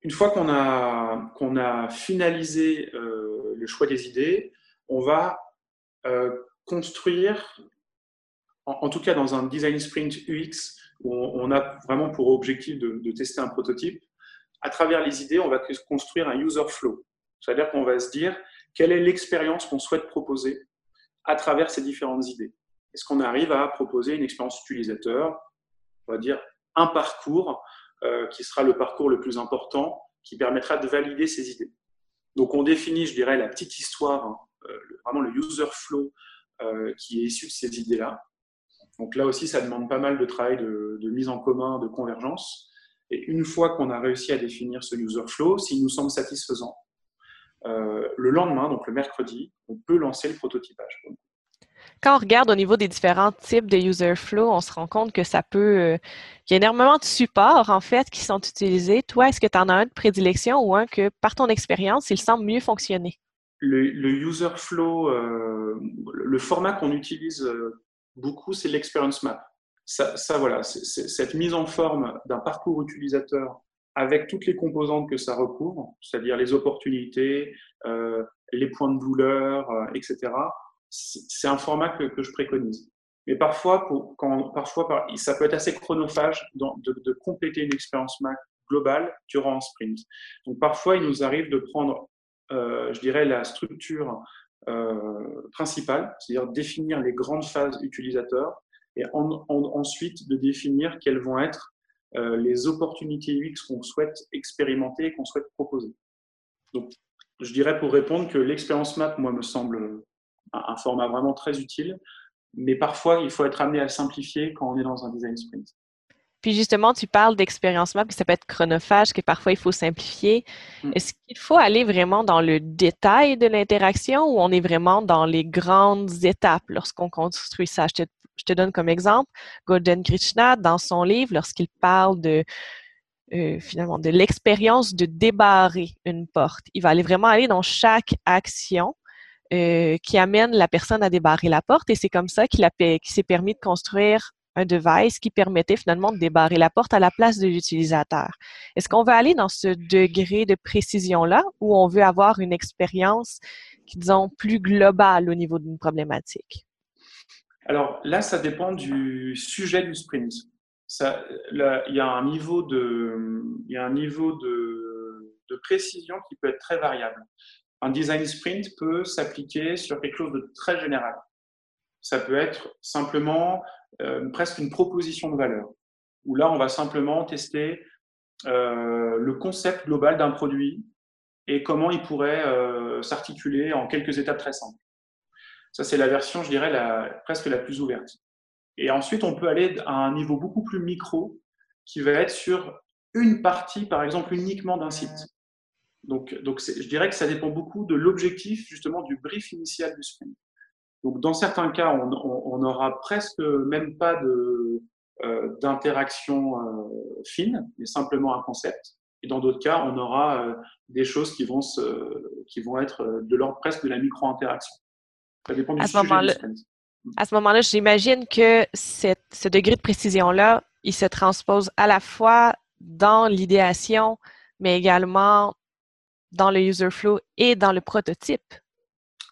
Une fois qu'on a, finalisé euh, le choix des idées, on va euh, construire, en, tout cas dans un design sprint UX, où on, a vraiment pour objectif de, tester un prototype, à travers les idées, on va construire un user flow. C'est-à-dire qu'on va se dire quelle est l'expérience qu'on souhaite proposer à travers ces différentes idées. Est-ce qu'on arrive à proposer une expérience utilisateur, on va dire un parcours euh, qui sera le parcours le plus important, qui permettra de valider ces idées? Donc on définit, je dirais, la petite histoire, hein, euh, vraiment le user flow euh, qui est issu de ces idées-là. Donc là aussi, ça demande pas mal de travail de, de mise en commun, de convergence. Et une fois qu'on a réussi à définir ce user flow, s'il nous semble satisfaisant, le lendemain, donc le mercredi, on peut lancer le prototypage quand on regarde au niveau des différents types de user flow, on se rend compte que ça peut. Euh, qu'il y a énormément de supports, en fait, qui sont utilisés. Toi, est-ce que tu en as un de prédilection ou un que, par ton expérience, il semble mieux fonctionner? Le, user flow, euh, le format qu'on utilise euh, beaucoup, c'est l'experience map. Ça, voilà, c'est cette mise en forme d'un parcours utilisateur avec toutes les composantes que ça recouvre, c'est-à-dire les opportunités, les points de douleur, etc c'est un format que, je préconise. Mais parfois, parfois, ça peut être assez chronophage de, compléter une expérience Mac globale durant un sprint. Donc parfois, il nous arrive de prendre, euh, je dirais, la structure euh, principale, c'est-à-dire définir les grandes phases utilisateurs et ensuite de définir quelles vont être euh, les opportunités UX qu'on souhaite expérimenter et qu'on souhaite proposer. Donc, je dirais pour répondre que l'expérience map, moi, me semble un format vraiment très utile. Mais parfois, il faut être amené à le simplifier quand on est dans un design sprint. Puis justement, tu parles d'expérience map, que ça peut être chronophage, que parfois il faut simplifier. Mm. Est-ce qu'il faut aller vraiment dans le détail de l'interaction ou on est vraiment dans les grandes étapes lorsqu'on construit ça? Je te, je te, donne comme exemple Golden Krishna dans son livre, lorsqu'il parle de euh, finalement de l'expérience de débarrer une porte. Il va aller vraiment aller dans chaque action euh, qui amène la personne à débarrer la porte et c'est comme ça qu'il s'est permis de construire un device qui permettait finalement de débarrer la porte à la place de l'utilisateur. Est-ce qu'on veut aller dans ce degré de précision-là ou on veut avoir une expérience, disons, plus globale au niveau d'une problématique? Alors là, ça dépend du sujet du sprint. il y a un niveau de, précision qui peut être très variable un design sprint peut s'appliquer sur quelque chose de très général. Ça peut être simplement euh, presque une proposition de valeur, où là, on va simplement tester euh, le concept global d'un produit et comment il pourrait euh, s'articuler en quelques étapes très simples. Ça, c'est la version, je dirais, presque la plus ouverte. Et ensuite, on peut aller à un niveau beaucoup plus micro, qui va être sur une partie, par exemple, uniquement d'un site. Donc, donc je dirais que ça dépend beaucoup de l'objectif, justement, du brief initial du sprint. Donc, dans certains cas, on n'aura presque même pas de, euh, d'interaction euh, fine, mais simplement un concept. Et dans d'autres cas, on aura euh, des choses qui vont, se, qui vont être de l'ordre presque de la micro-interaction. Ça dépend du à sujet du sprint. À ce moment-là, j'imagine que cette, ce degré de précision-là, il se transpose à la fois dans l'idéation, mais également dans le user flow et dans le prototype.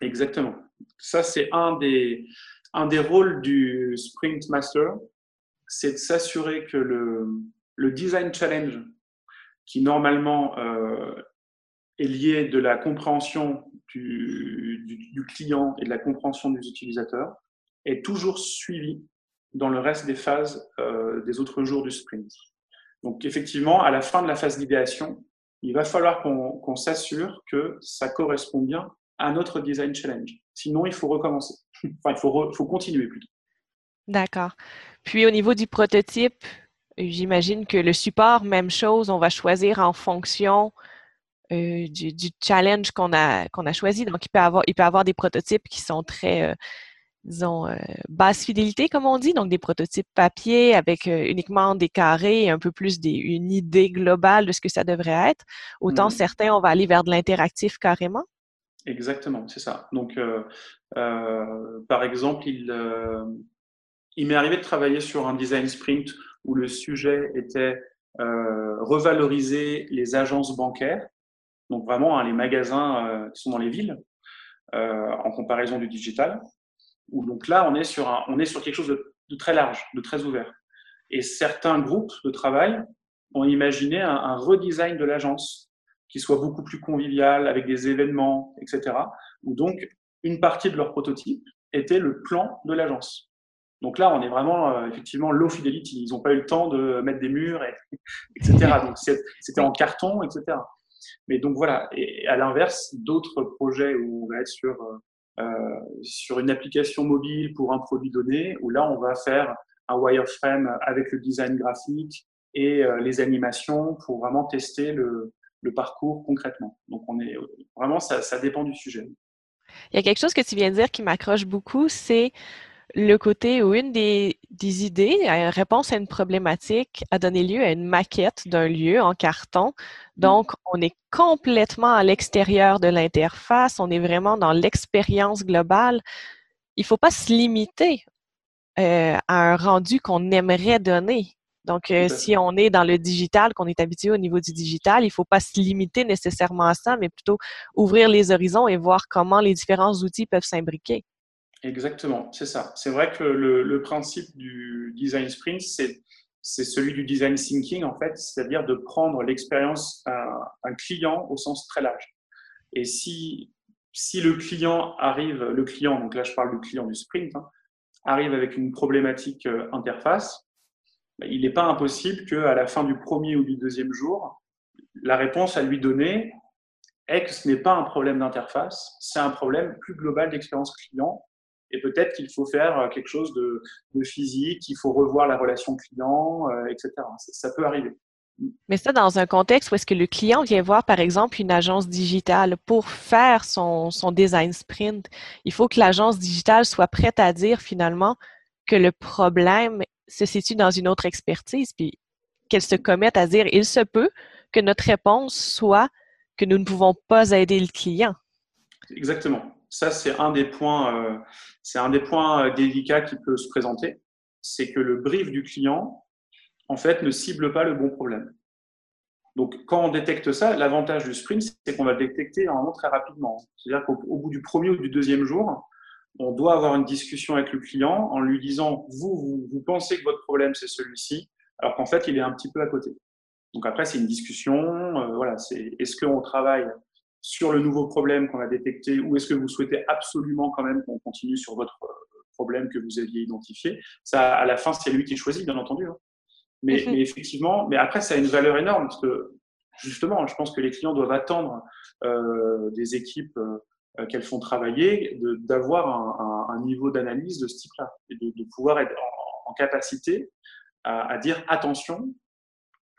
Exactement. Ça, c'est un des, un des rôles du Sprint Master, c'est de s'assurer que le, le, design challenge, qui normalement euh, est lié de la compréhension du, du, client et de la compréhension des utilisateurs, est toujours suivi dans le reste des phases euh, des autres jours du sprint. Donc effectivement, à la fin de la phase d'idéation, il va falloir qu'on s'assure que ça correspond bien un autre design challenge. Sinon, il faut recommencer. enfin, il faut, continuer plutôt. D'accord. Puis au niveau du prototype, j'imagine que le support, même chose, on va choisir en fonction euh, du, challenge qu'on a, a choisi. Donc, il peut, avoir, avoir des prototypes qui sont très, euh, disons, euh, basse fidélité, comme on dit, donc des prototypes papier avec uniquement des carrés et un peu plus des, une idée globale de ce que ça devrait être. Autant mmh. certains, on va aller vers de l'interactif carrément. Exactement, c'est ça. Donc, par exemple, il, il m'est arrivé de travailler sur un design sprint où le sujet était revaloriser les agences bancaires donc vraiment hein, les magasins euh, qui sont dans les villes, euh, en comparaison du digital. Où donc là, on est sur, un, on est sur quelque chose de, très large, de très ouvert. Et certains groupes de travail ont imaginé un, redesign de l'agence qui soit beaucoup plus convivial, avec des événements, etc. Où donc une partie de leur prototype était le plan de l'agence. Donc là, on est vraiment euh, effectivement low fidelity. Ils n'ont pas eu le temps de mettre des murs, etc. Donc c'était en carton, etc. Mais donc voilà, et à l'inverse, d'autres projets où on va être sur, euh, sur une application mobile pour un produit donné, où là, on va faire un wireframe avec le design graphique et euh, les animations pour vraiment tester le, le parcours concrètement. Donc on est vraiment, ça, ça dépend du sujet. Il y a quelque chose que tu viens de dire qui m'accroche beaucoup, c'est le côté où une des, idées, une réponse à une problématique, a donné lieu à une maquette d'un lieu en carton. Mmh. Donc, on est complètement à l'extérieur de l'interface, on est vraiment dans l'expérience globale. Il ne faut pas se limiter euh, à un rendu qu'on aimerait donner. Donc, euh, si on est dans le digital, qu'on est habitué au niveau du digital, il ne faut pas se limiter nécessairement à ça, mais plutôt ouvrir les horizons et voir comment les différents outils peuvent s'imbriquer. Exactement, c'est ça. C'est vrai que le, principe du design sprint, c'est celui du design thinking en fait, c'est-à-dire de prendre l'expérience un client au sens très large. Et si si le client arrive, le client, donc là je parle du client du sprint, hein, arrive avec une problématique euh, interface, bah, il n'est pas impossible qu'à la fin du premier ou du deuxième jour, la réponse à lui donner est que ce n'est pas un problème d'interface, c'est un problème plus global d'expérience client et peut-être qu'il faut faire euh, quelque chose de, physique, il faut revoir la relation client, euh, etc. Ça, peut arriver. Mais ça, dans un contexte où est-ce que le client vient voir, par exemple, une agence digitale pour faire son, son design sprint, il faut que l'agence digitale soit prête à dire finalement que le problème se situe dans une autre expertise, puis qu'elle se commette à dire, il se peut que notre réponse soit que nous ne pouvons pas aider le client. Exactement ça, c'est un des points, euh, c'est un des points euh, délicats qui peut se présenter. C'est que le brief du client, en fait, ne cible pas le bon problème. Donc, quand on détecte ça, l'avantage du sprint, c'est qu'on va le détecter vraiment très rapidement. C'est-à-dire qu'au bout du premier ou du deuxième jour, on doit avoir une discussion avec le client en lui disant, vous, vous, pensez que votre problème, c'est celui-ci, alors qu'en fait, il est un petit peu à côté. Donc après, c'est une discussion. Euh, voilà, c'est est-ce qu'on travaille sur le nouveau problème qu'on a détecté ou est-ce que vous souhaitez absolument quand même qu'on continue sur votre euh, problème que vous aviez identifié? Ça, à la fin, c'est lui qui choisit, bien entendu. Hein. Mais, mhm. mais, effectivement, mais après, ça a une valeur énorme parce que justement, je pense que les clients doivent attendre euh, des équipes euh, qu'elles font travailler d'avoir un, un, niveau d'analyse de ce type-là et de, de, pouvoir être en, capacité à, à dire attention,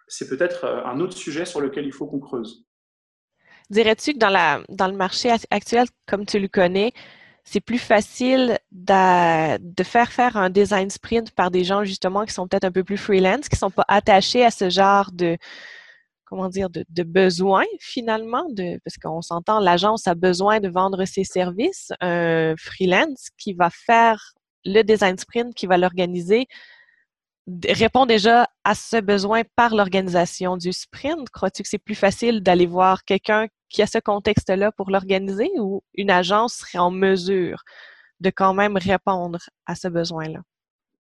c'est peut-être un autre sujet sur lequel il faut qu'on creuse. Dirais-tu que dans, le marché actuel, comme tu le connais, c'est plus facile de, faire faire un design sprint par des gens justement qui sont peut-être un peu plus freelance, qui ne sont pas attachés à ce genre de comment dire de, besoins finalement, de, parce qu'on s'entend, l'agence a besoin de vendre ses services. Un freelance qui va faire le design sprint, qui va l'organiser, répond déjà à ce besoin par l'organisation du sprint? Crois-tu que c'est plus facile d'aller voir quelqu'un qui a ce contexte-là pour l'organiser ou une agence serait en mesure de quand même répondre à ce besoin-là?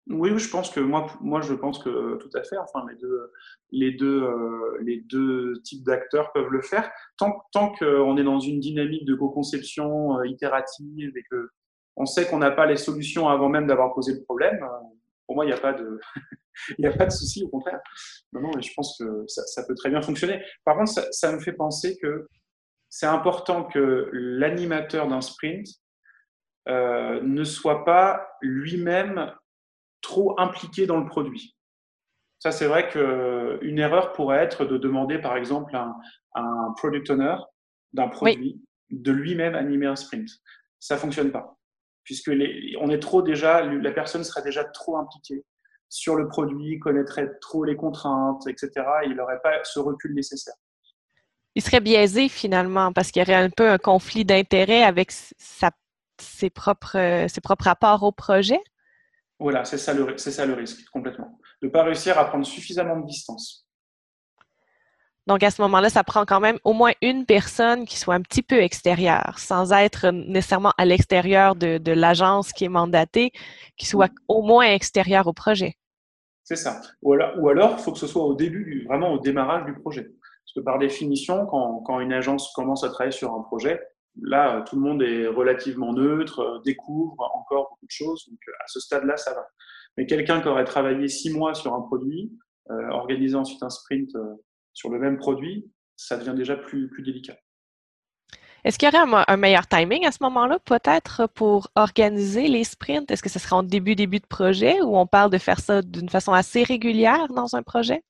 Oui, je pense que moi, moi, je pense que tout à fait. Enfin, les deux, les deux, euh, les deux types d'acteurs peuvent le faire. Tant, tant qu'on est dans une dynamique de co-conception euh, itérative et que on sait qu'on n'a pas les solutions avant même d'avoir posé le problème, euh, pour moi, il n'y a pas de, il a pas de souci, au contraire. Non, non, je pense que ça, peut très bien fonctionner. Par contre, ça, me fait penser que c'est important que l'animateur d'un sprint euh, ne soit pas lui-même trop impliqué dans le produit. Ça, c'est vrai qu'une erreur pourrait être de demander, par exemple, à un, product owner d'un produit de lui-même animer un sprint. Ça fonctionne pas, puisque on est trop déjà, la personne serait déjà trop impliquée sur le produit, connaîtrait trop les contraintes, etc. il n'aurait pas ce recul nécessaire. Il serait biaisé finalement parce qu'il y aurait un peu un conflit d'intérêt avec ses, propres, ses propres rapports au projet? Voilà, c'est ça, le, ça le risque, complètement. De ne pas réussir à prendre suffisamment de distance. Donc, à ce moment-là, ça prend quand même au moins une personne qui soit un petit peu extérieure, sans être nécessairement à l'extérieur de, l'agence qui est mandatée, qui soit au moins extérieure au projet. C'est ça. Ou alors, il faut que ce soit au début, vraiment au démarrage du projet. Parce que par définition, quand, une agence commence à travailler sur un projet, là, tout le monde est relativement neutre, euh, découvre encore beaucoup de choses. Donc, à ce stade-là, ça va. Mais quelqu'un qui aurait travaillé six mois sur un produit, euh, organisé ensuite un sprint euh, sur le même produit, ça devient déjà plus, plus délicat. Est-ce qu'il y aurait un, meilleur timing à ce moment-là, peut-être, pour organiser les sprints? Est-ce que ce sera en début, début de projet ou on parle de faire ça d'une façon assez régulière dans un projet?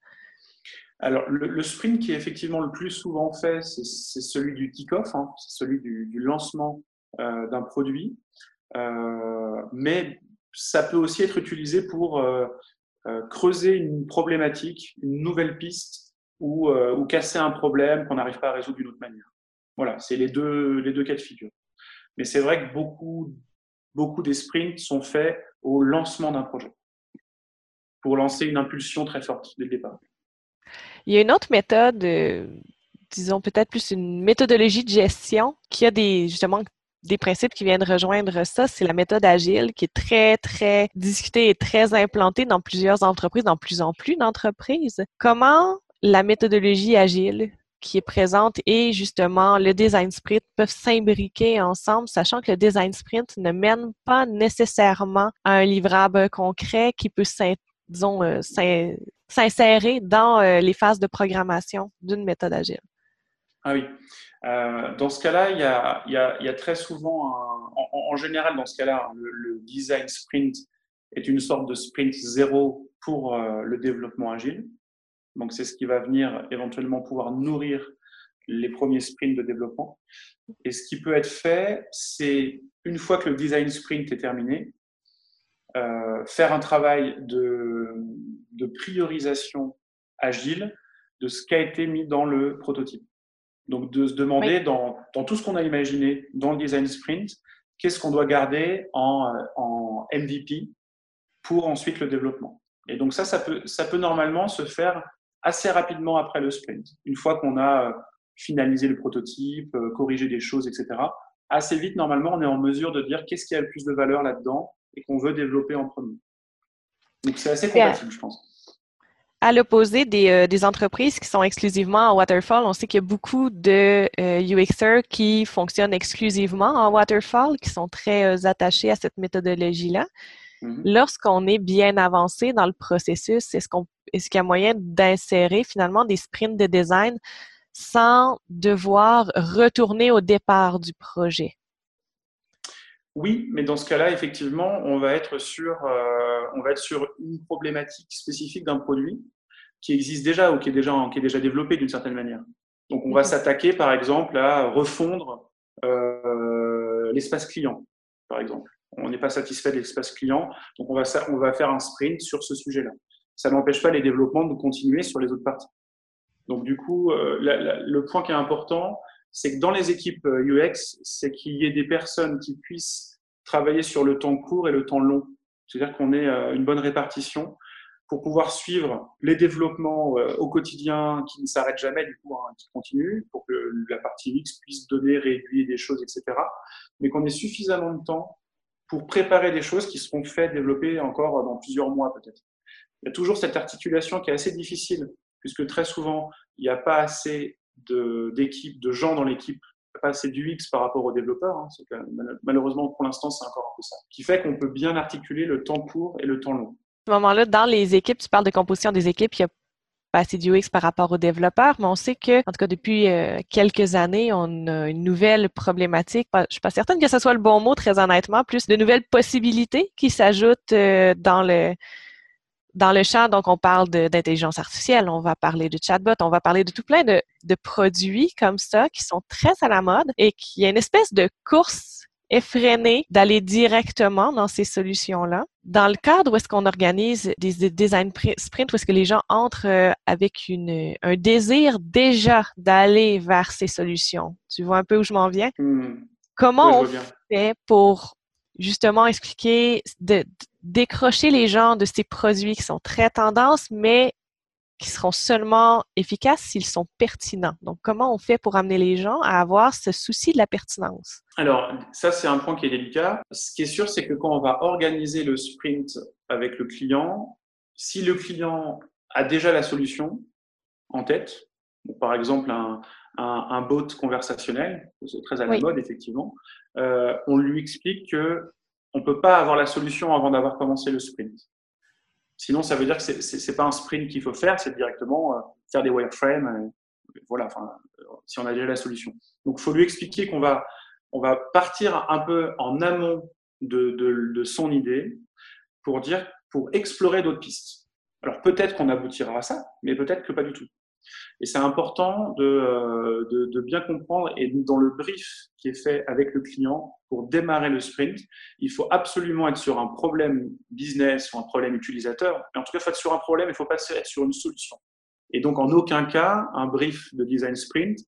Alors, le, sprint qui est effectivement le plus souvent fait, c'est celui du kick-off, hein, c'est celui du, lancement euh, d'un produit. Euh, mais ça peut aussi être utilisé pour euh, creuser une problématique, une nouvelle piste ou, ou casser un problème qu'on n'arrive pas à résoudre d'une autre manière. Voilà, c'est les deux, les deux cas de figure. Mais c'est vrai que beaucoup, beaucoup des sprints sont faits au lancement d'un projet, pour lancer une impulsion très forte dès le départ. Il y a une autre méthode, euh, disons peut-être plus une méthodologie de gestion qui a des justement des principes qui viennent rejoindre ça, c'est la méthode agile qui est très, très discutée et très implantée dans plusieurs entreprises, dans plus en plus d'entreprises. Comment la méthodologie agile qui est présente et justement le design sprint peuvent s'imbriquer ensemble, sachant que le design sprint ne mène pas nécessairement à un livrable concret qui peut euh, s'insérer dans euh, les phases de programmation d'une méthode agile. Ah oui. Euh, dans ce cas-là, il, y a, très souvent, en, général, dans ce cas-là, le, design sprint est une sorte de sprint zéro pour le développement agile. Donc, c'est ce qui va venir éventuellement pouvoir nourrir les premiers sprints de développement. Et ce qui peut être fait, c'est une fois que le design sprint est terminé, euh, faire un travail de, de, priorisation agile de ce qui a été mis dans le prototype. Donc, de se demander dans, dans, tout ce qu'on a imaginé dans le design sprint, qu'est-ce qu'on doit garder en, en MVP pour ensuite le développement. Et donc ça, ça peut, ça peut normalement se faire assez rapidement après le sprint. Une fois qu'on a euh, finalisé le prototype, euh, corrigé des choses, etc., assez vite, normalement, on est en mesure de dire qu'est-ce qui a le plus de valeur là-dedans et qu'on veut développer en premier. Donc, c'est assez compatible, je pense. À l'opposé des, euh, des, entreprises qui sont exclusivement en waterfall, on sait qu'il y a beaucoup de UXers qui fonctionnent exclusivement en waterfall, qui sont très attachés à cette méthodologie-là. Mm-hmm. Lorsqu'on est bien avancé dans le processus, est-ce qu'on est-ce qu'il y a moyen d'insérer finalement des sprints de design sans devoir retourner au départ du projet? Oui, mais dans ce cas-là, effectivement, on va être sur, euh, on va être sur une problématique spécifique d'un produit qui existe déjà ou qui est déjà, qui est déjà développé d'une certaine manière. Donc, on va s'attaquer, par exemple, à refondre euh, l'espace client, par exemple. On n'est pas satisfait de l'espace client, donc on va, faire un sprint sur ce sujet-là ça n'empêche pas les développements de continuer sur les autres parties. Donc du coup, euh, le point qui est important, c'est que dans les équipes UX, euh, c'est qu'il y ait des personnes qui puissent travailler sur le temps court et le temps long. C'est-à-dire qu'on ait euh, une bonne répartition pour pouvoir suivre les développements au quotidien qui ne s'arrêtent jamais, du coup, hein, qui continuent, pour que la partie UX puisse donner, réduire des choses, etc. Mais qu'on ait suffisamment de temps pour préparer des choses qui seront faites, développées encore dans plusieurs mois peut-être il y a toujours cette articulation qui est assez difficile, puisque très souvent, il n'y a pas assez d'équipes, de, gens dans l'équipe, pas assez d'UX par rapport aux développeurs. Hein. malheureusement, pour l'instant, c'est encore un peu ça. Qui fait qu'on peut bien articuler le temps court et le temps long. À ce moment-là, dans les équipes, tu parles de composition des équipes, il y a pas assez UX par rapport aux développeurs, mais on sait que, en tout cas, depuis euh, quelques années, on a une nouvelle problématique. Je suis pas certaine que ce soit le bon mot, très honnêtement, plus de nouvelles possibilités qui s'ajoutent euh, dans le dans le champ, donc on parle d'intelligence artificielle, on va parler de chatbot, on va parler de tout plein de, de produits comme ça qui sont très à la mode et qui y a une espèce de course effrénée d'aller directement dans ces solutions-là. Dans le cadre où est-ce qu'on organise des, design sprints, où est-ce que les gens entrent euh, avec une, un désir déjà d'aller vers ces solutions. Tu vois un peu où je m'en viens? Hmm. Comment on fait pour justement expliquer, de, décrocher les gens de ces produits qui sont très tendances, mais qui seront seulement efficaces s'ils sont pertinents. Donc, comment on fait pour amener les gens à avoir ce souci de la pertinence? Alors, ça, c'est un point qui est délicat. Ce qui est sûr, c'est que quand on va organiser le sprint avec le client, si le client a déjà la solution en tête, par exemple un, un, bot conversationnel, c'est très à la mode, effectivement, euh, on lui explique que on ne peut pas avoir la solution avant d'avoir commencé le sprint. Sinon, ça veut dire que ce n'est pas un sprint qu'il faut faire, c'est directement euh, faire des wireframes. voilà, enfin, euh, si on a déjà la solution. Donc, il faut lui expliquer qu'on va, on va partir un peu en amont de, son idée pour dire, pour explorer d'autres pistes. Alors, peut-être qu'on aboutira à ça, mais peut-être que pas du tout. Et c'est important euh, de, bien comprendre et dans le brief qui est fait avec le client pour démarrer le sprint, il faut absolument être sur un problème business ou un problème utilisateur. Mais en tout cas, il faut être sur un problème, il ne faut pas être sur une solution. Et donc, en aucun cas, un brief de design sprint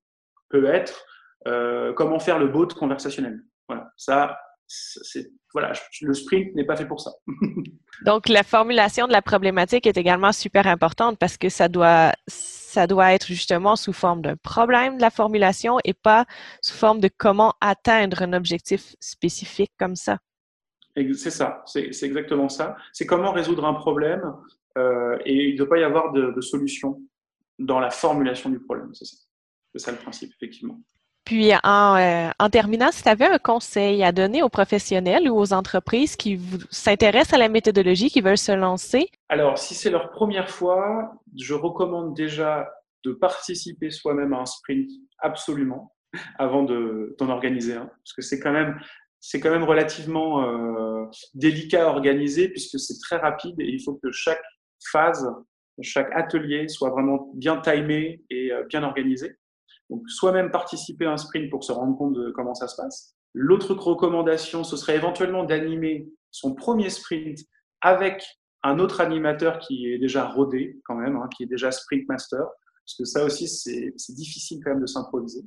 peut être euh, comment faire le bot conversationnel. Voilà, ça, c'est voilà, le sprint n'est pas fait pour ça. donc, la formulation de la problématique est également super importante parce que ça doit ça doit être justement sous forme d'un problème de la formulation et pas sous forme de comment atteindre un objectif spécifique comme ça. C'est ça, c'est exactement ça. C'est comment résoudre un problème euh, et il ne doit pas y avoir de, solution dans la formulation du problème. C'est ça. ça le principe, effectivement. Puis, en, euh, en terminant, si tu avais un conseil à donner aux professionnels ou aux entreprises qui s'intéressent à la méthodologie, qui veulent se lancer? Alors, si c'est leur première fois, je recommande déjà de participer soi-même à un sprint, absolument, avant d'en organiser un. Parce que c'est quand même, c'est quand même relativement euh, délicat à organiser puisque c'est très rapide et il faut que chaque phase, chaque atelier soit vraiment bien timé et euh, bien organisé. Donc, soi-même participer à un sprint pour se rendre compte de comment ça se passe. L'autre recommandation, ce serait éventuellement d'animer son premier sprint avec un autre animateur qui est déjà rodé quand même, hein, qui est déjà sprint master, parce que ça aussi, c'est difficile quand même de s'improviser.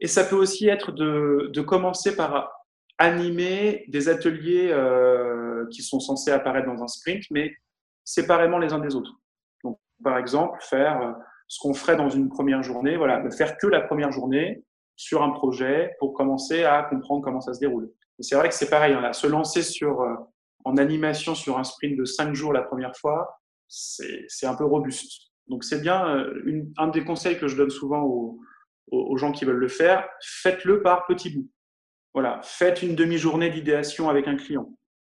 Et ça peut aussi être de, de, commencer par animer des ateliers euh, qui sont censés apparaître dans un sprint, mais séparément les uns des autres. Donc, par exemple, faire euh, ce qu'on ferait dans une première journée, voilà, ne faire que la première journée sur un projet pour commencer à comprendre comment ça se déroule. C'est vrai que c'est pareil, hein, se lancer sur, euh, en animation sur un sprint de cinq jours la première fois, c'est un peu robuste. Donc c'est bien, euh, un des conseils que je donne souvent aux, aux, gens qui veulent le faire, faites-le par petits bouts. Voilà, faites une demi-journée d'idéation avec un client.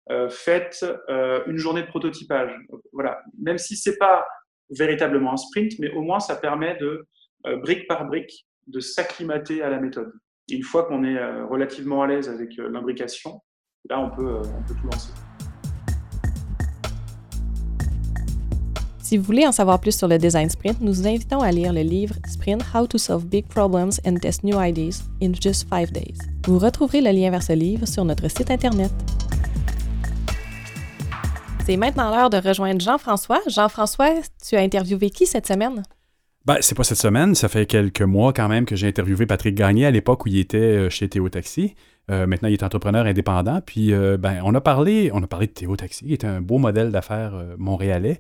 Euh, faites une journée de prototypage. Voilà, même si c'est pas véritablement un sprint, mais au moins ça permet de, euh, brique par brique, de s'acclimater à la méthode. une fois qu'on est euh, relativement à l'aise avec euh, l'imbrication, là on peut, on peut tout lancer. Si vous voulez en savoir plus sur le design sprint, nous vous invitons à lire le livre Sprint How to Solve Big Problems and Test New Ideas in Just Five Days. Vous retrouverez le lien vers ce livre sur notre site Internet. C'est maintenant l'heure de rejoindre Jean-François. Jean-François, tu as interviewé qui cette semaine? Ben, c'est pas cette semaine, ça fait quelques mois quand même que j'ai interviewé Patrick Gagné à l'époque où il était euh, chez Théo Taxi. Euh, maintenant, il est entrepreneur indépendant. Puis, euh, ben, on a parlé, on a parlé de Théo Taxi, qui est un beau modèle d'affaires montréalais,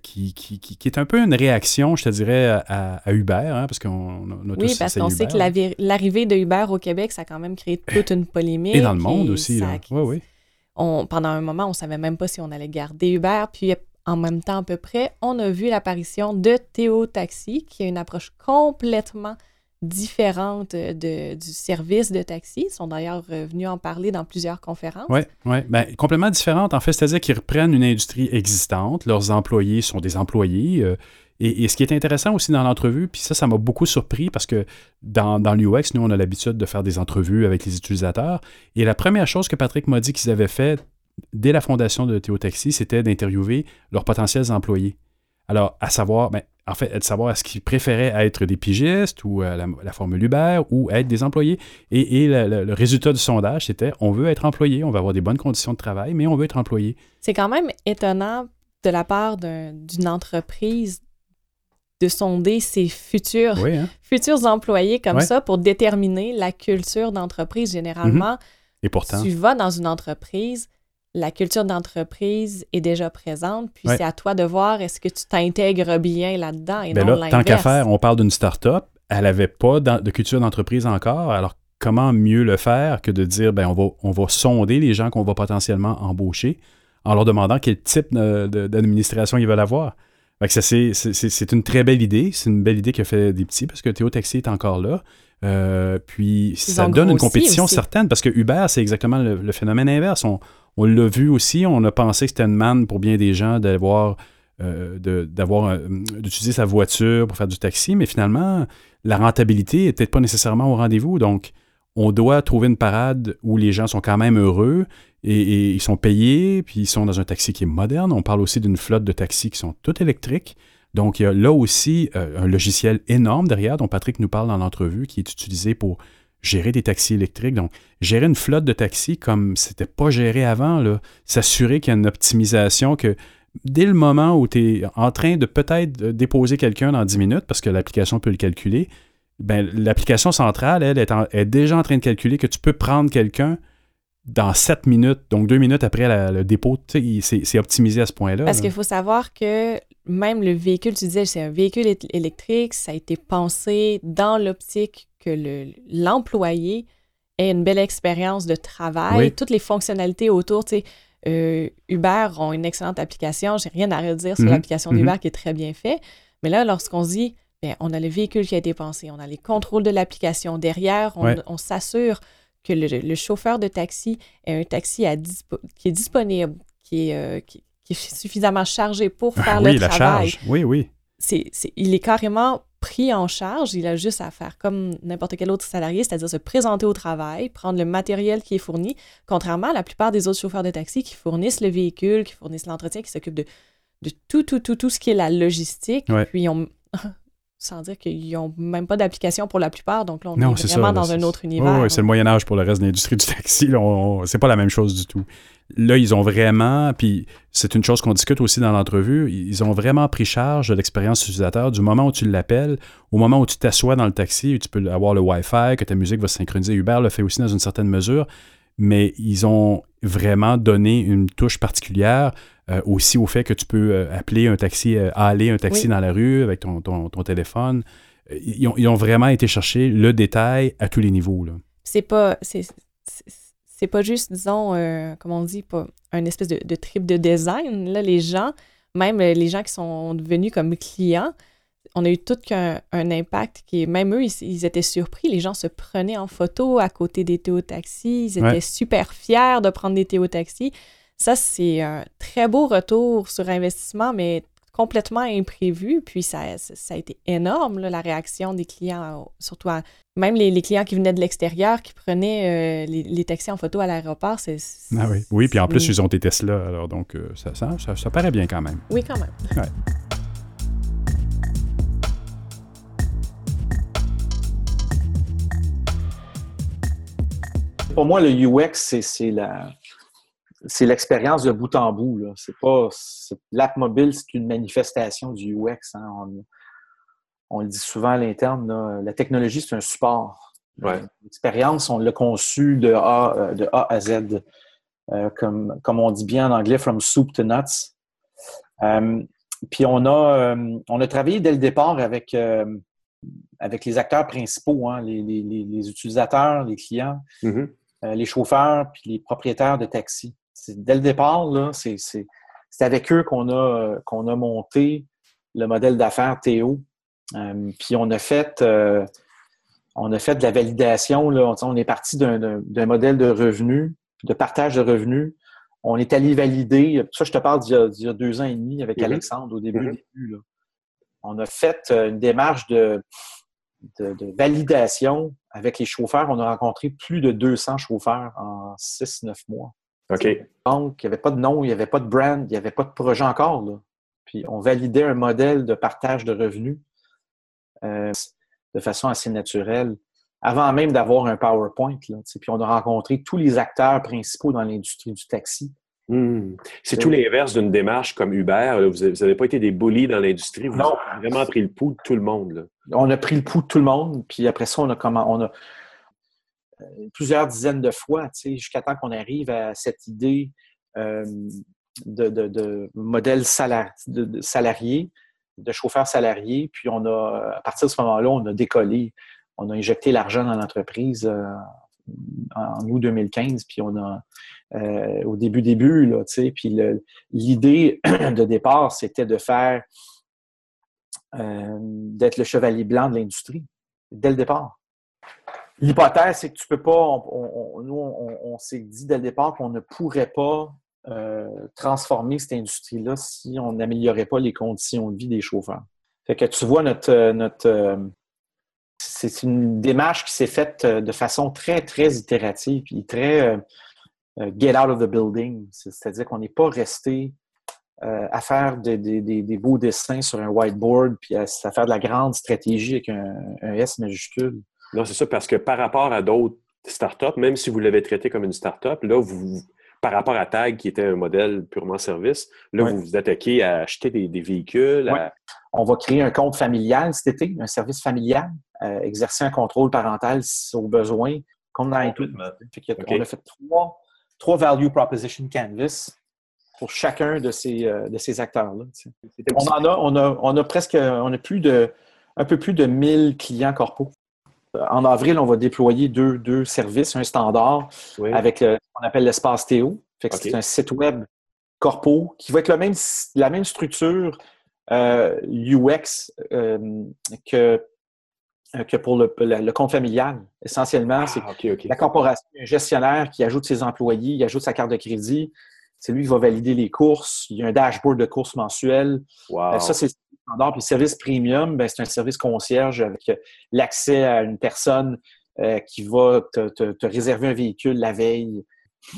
qui, qui, qui, est un peu une réaction, je te dirais, à, Uber, hein, parce qu'on a, tous Oui, parce qu'on sait que l'arrivée de Uber au Québec, ça a quand même créé toute une polémique. Et dans le monde aussi. Oui, oui pendant un moment, on savait même pas si on allait garder Uber. Puis en même temps, à peu près, on a vu l'apparition de Théo Taxi, qui a une approche complètement différente de, du service de taxi. Ils sont d'ailleurs venus en parler dans plusieurs conférences. Oui, ouais. ben, complètement différente, en fait. C'est-à-dire qu'ils reprennent une industrie existante. Leurs employés sont des employés. Euh, Et, ce qui est intéressant aussi dans l'entrevue, puis ça, ça m'a beaucoup surpris parce que dans, l'UX, nous, on a l'habitude de faire des entrevues avec les utilisateurs. Et la première chose que Patrick m'a dit qu'ils avaient fait dès la fondation de Théo Taxi, c'était d'interviewer leurs potentiels employés. Alors, à savoir, ben, en fait, de savoir est-ce qu'ils préféraient être des pigistes ou euh, la, formule Uber ou être des employés. Et, le, résultat du sondage, c'était on veut être employé, on va avoir des bonnes conditions de travail, mais on veut être employé. C'est quand même étonnant de la part d'une entreprise de sonder ses futurs, hein. futurs employés comme ça pour déterminer la culture d'entreprise. Généralement, Et pourtant, tu vas dans une entreprise, la culture d'entreprise est déjà présente, puis c'est à toi de voir est-ce que tu t'intègres bien là-dedans et ben non Tant qu'à faire, on parle d'une start-up, elle n'avait pas de culture d'entreprise encore, alors comment mieux le faire que de dire ben on va, on va sonder les gens qu'on va potentiellement embaucher en leur demandant quel type d'administration ils veulent avoir? C'est une très belle idée. C'est une belle idée qui a fait des petits parce que Théo Taxi est encore là. Euh, puis ça donne une compétition certaine parce que Uber, c'est exactement le, phénomène inverse. On, on l'a vu aussi, on a pensé que c'était une manne pour bien des gens d'avoir euh, d'avoir d'utiliser sa voiture pour faire du taxi, mais finalement, la rentabilité n'est peut-être pas nécessairement au rendez-vous. Donc, on doit trouver une parade où les gens sont quand même heureux et, ils sont payés, puis ils sont dans un taxi qui est moderne. On parle aussi d'une flotte de taxis qui sont toutes électriques. Donc, il y a là aussi euh, un logiciel énorme derrière dont Patrick nous parle dans l'entrevue qui est utilisé pour gérer des taxis électriques. Donc, gérer une flotte de taxis comme c'était pas géré avant, s'assurer qu'il y a une optimisation, que dès le moment où tu es en train de peut-être déposer quelqu'un dans 10 minutes, parce que l'application peut le calculer, ben, l'application centrale, elle, est, est, déjà en train de calculer que tu peux prendre quelqu'un dans 7 minutes, donc 2 minutes après le dépôt. C'est optimisé à ce point-là. Parce qu'il faut savoir que même le véhicule, tu disais, c'est un véhicule électrique, ça a été pensé dans l'optique que l'employé ait une belle expérience de travail, toutes les fonctionnalités autour, tu sais, euh, Uber ont une excellente application, j'ai rien à redire sur mhm. l'application d'Uber mhm. qui est très bien faite, mais là, lorsqu'on se dit, bien, on a le véhicule qui a été pensé, on a les contrôles de l'application derrière, on, s'assure que le, chauffeur de taxi est un taxi à qui est disponible, qui est, euh, qui, est suffisamment chargé pour ah faire le travail. La charge. Oui, oui. C'est, il est carrément pris en charge. Il a juste à faire comme n'importe quel autre salarié, c'est-à-dire se présenter au travail, prendre le matériel qui est fourni, contrairement à la plupart des autres chauffeurs de taxi qui fournissent le véhicule, qui fournissent l'entretien, qui s'occupent de, de tout, tout, tout, tout ce qui est la logistique. Puis on, sans dire qu'ils n'ont même pas d'application pour la plupart. Donc là, on est, vraiment dans un autre univers. Oui, c'est le Moyen Âge pour le reste de l'industrie du taxi. C'est pas la même chose du tout. Là, ils ont vraiment, puis c'est une chose qu'on discute aussi dans l'entrevue, ils ont vraiment pris charge de l'expérience utilisateur du moment où tu l'appelles, au moment où tu t'assois dans le taxi, où tu peux avoir le Wi-Fi, que ta musique va se synchroniser. Uber le fait aussi dans une certaine mesure, mais ils ont vraiment donné une touche particulière euh, aussi au fait que tu peux euh, appeler un taxi, euh, aller un taxi dans la rue avec ton, téléphone. Ils ont, vraiment été chercher le détail à tous les niveaux. C'est pas. C'est pas juste, disons, comme on dit, pas un espèce de, de, trip de design. Là, les gens, même les gens qui sont devenus comme clients, on a eu tout qu'un un impact qui est, même eux, ils, étaient surpris. Les gens se prenaient en photo à côté des théotaxis. Ils étaient super fiers de prendre des théotaxis. Ça, c'est un très beau retour sur investissement, mais complètement imprévu. Puis ça, ça a été énorme, la réaction des clients, surtout même les, clients qui venaient de l'extérieur, qui prenaient euh, les, taxis en photo à l'aéroport. C'est, ah oui. oui, puis en plus, ils ont des Tesla, alors donc euh, ça, ça, ça, paraît bien quand même. Oui, quand même. Ouais. Pour moi, le UX, c'est la c'est l'expérience de bout en bout. C'est pas l'app mobile, c'est une manifestation du UX. Hein. On, le dit souvent à l'interne. La technologie, c'est un support. L'expérience, on l'a conçu de A, euh, de A à Z. Euh, comme, comme on dit bien en anglais, from soup to nuts. Euh, puis on a, on a travaillé dès le départ avec, avec les acteurs principaux, hein, les, les, utilisateurs, les clients, mm-hmm. les chauffeurs, puis les propriétaires de taxis dès le départ, c'est, avec eux qu'on a, qu'on a monté le modèle d'affaires Théo. Euh, puis on a fait euh, on a fait de la validation. Là. On, est parti d'un, modèle de revenus, de partage de revenus. On est allé valider, ça je te parle d'il y a, deux ans et demi avec mm-hmm. Alexandre au début. Mm-hmm. on a fait une démarche de, de, validation avec les chauffeurs. On a rencontré plus de 200 chauffeurs en 6-9 mois. OK. Donc, il n'y avait pas de nom, il n'y avait pas de brand, il n'y avait pas de projet encore. Là. Puis, on validait un modèle de partage de revenus euh, de façon assez naturelle avant même d'avoir un PowerPoint. Là, puis, on a rencontré tous les acteurs principaux dans l'industrie du taxi. Hmm. C'est tout l'inverse d'une démarche comme Uber. Vous n'avez pas été des bullies dans l'industrie. Vous avez vraiment pris le pouls de tout le monde. On a pris le pouls de tout le monde. Puis après ça, on a, comment, on a plusieurs dizaines de fois, jusqu'à temps qu'on arrive à cette idée euh, de, modèle de, salarié, de chauffeur salarié. Puis on a, à partir de ce moment-là, on a décollé. On a injecté l'argent dans l'entreprise euh, en août 2015. Puis on a euh, au début, début, là. Puis l'idée de départ, c'était de faire, euh, d'être le chevalier blanc de l'industrie, dès le départ. L'hypothèse, c'est que tu peux pas, nous, on, s'est dit dès le départ qu'on ne pourrait pas euh, transformer cette industrie-là si on n'améliorait pas les conditions de vie des chauffeurs. Fait que tu vois, notre, notre c'est une démarche qui s'est faite de façon très, très itérative et très euh, get out of the building. C'est-à-dire qu'on n'est pas resté euh, à faire des, beaux dessins sur un whiteboard puis à, faire de la grande stratégie avec un, S majuscule. Non, c'est ça, parce que par rapport à d'autres startups, même si vous l'avez traité comme une startup, là, vous, par rapport à Tag, qui était un modèle purement service, là, vous vous attaquez à acheter des, véhicules. On va créer un compte familial cet été, un service familial, euh, exercer un contrôle parental au besoin, comme dans tout. On a fait trois, trois value proposition canvas pour chacun de ces, euh, de ces acteurs-là. On en a, on a, on a presque, on a plus de, un peu plus de 1000 clients corpo. En avril, on va déployer deux, deux services, un standard avec ce qu'on appelle l'espace Théo. C'est un site web corpo qui va être le même, la même structure euh, UX euh, que euh, que pour le, compte familial. Essentiellement, c'est ah, la corporation, un gestionnaire qui ajoute ses employés, il ajoute sa carte de crédit. C'est lui qui va valider les courses. Il y a un dashboard de courses mensuelles. Euh, ça, c'est standard. Puis le service premium, ben, c'est un service concierge avec euh, l'accès à une personne qui va te, réserver un véhicule la veille.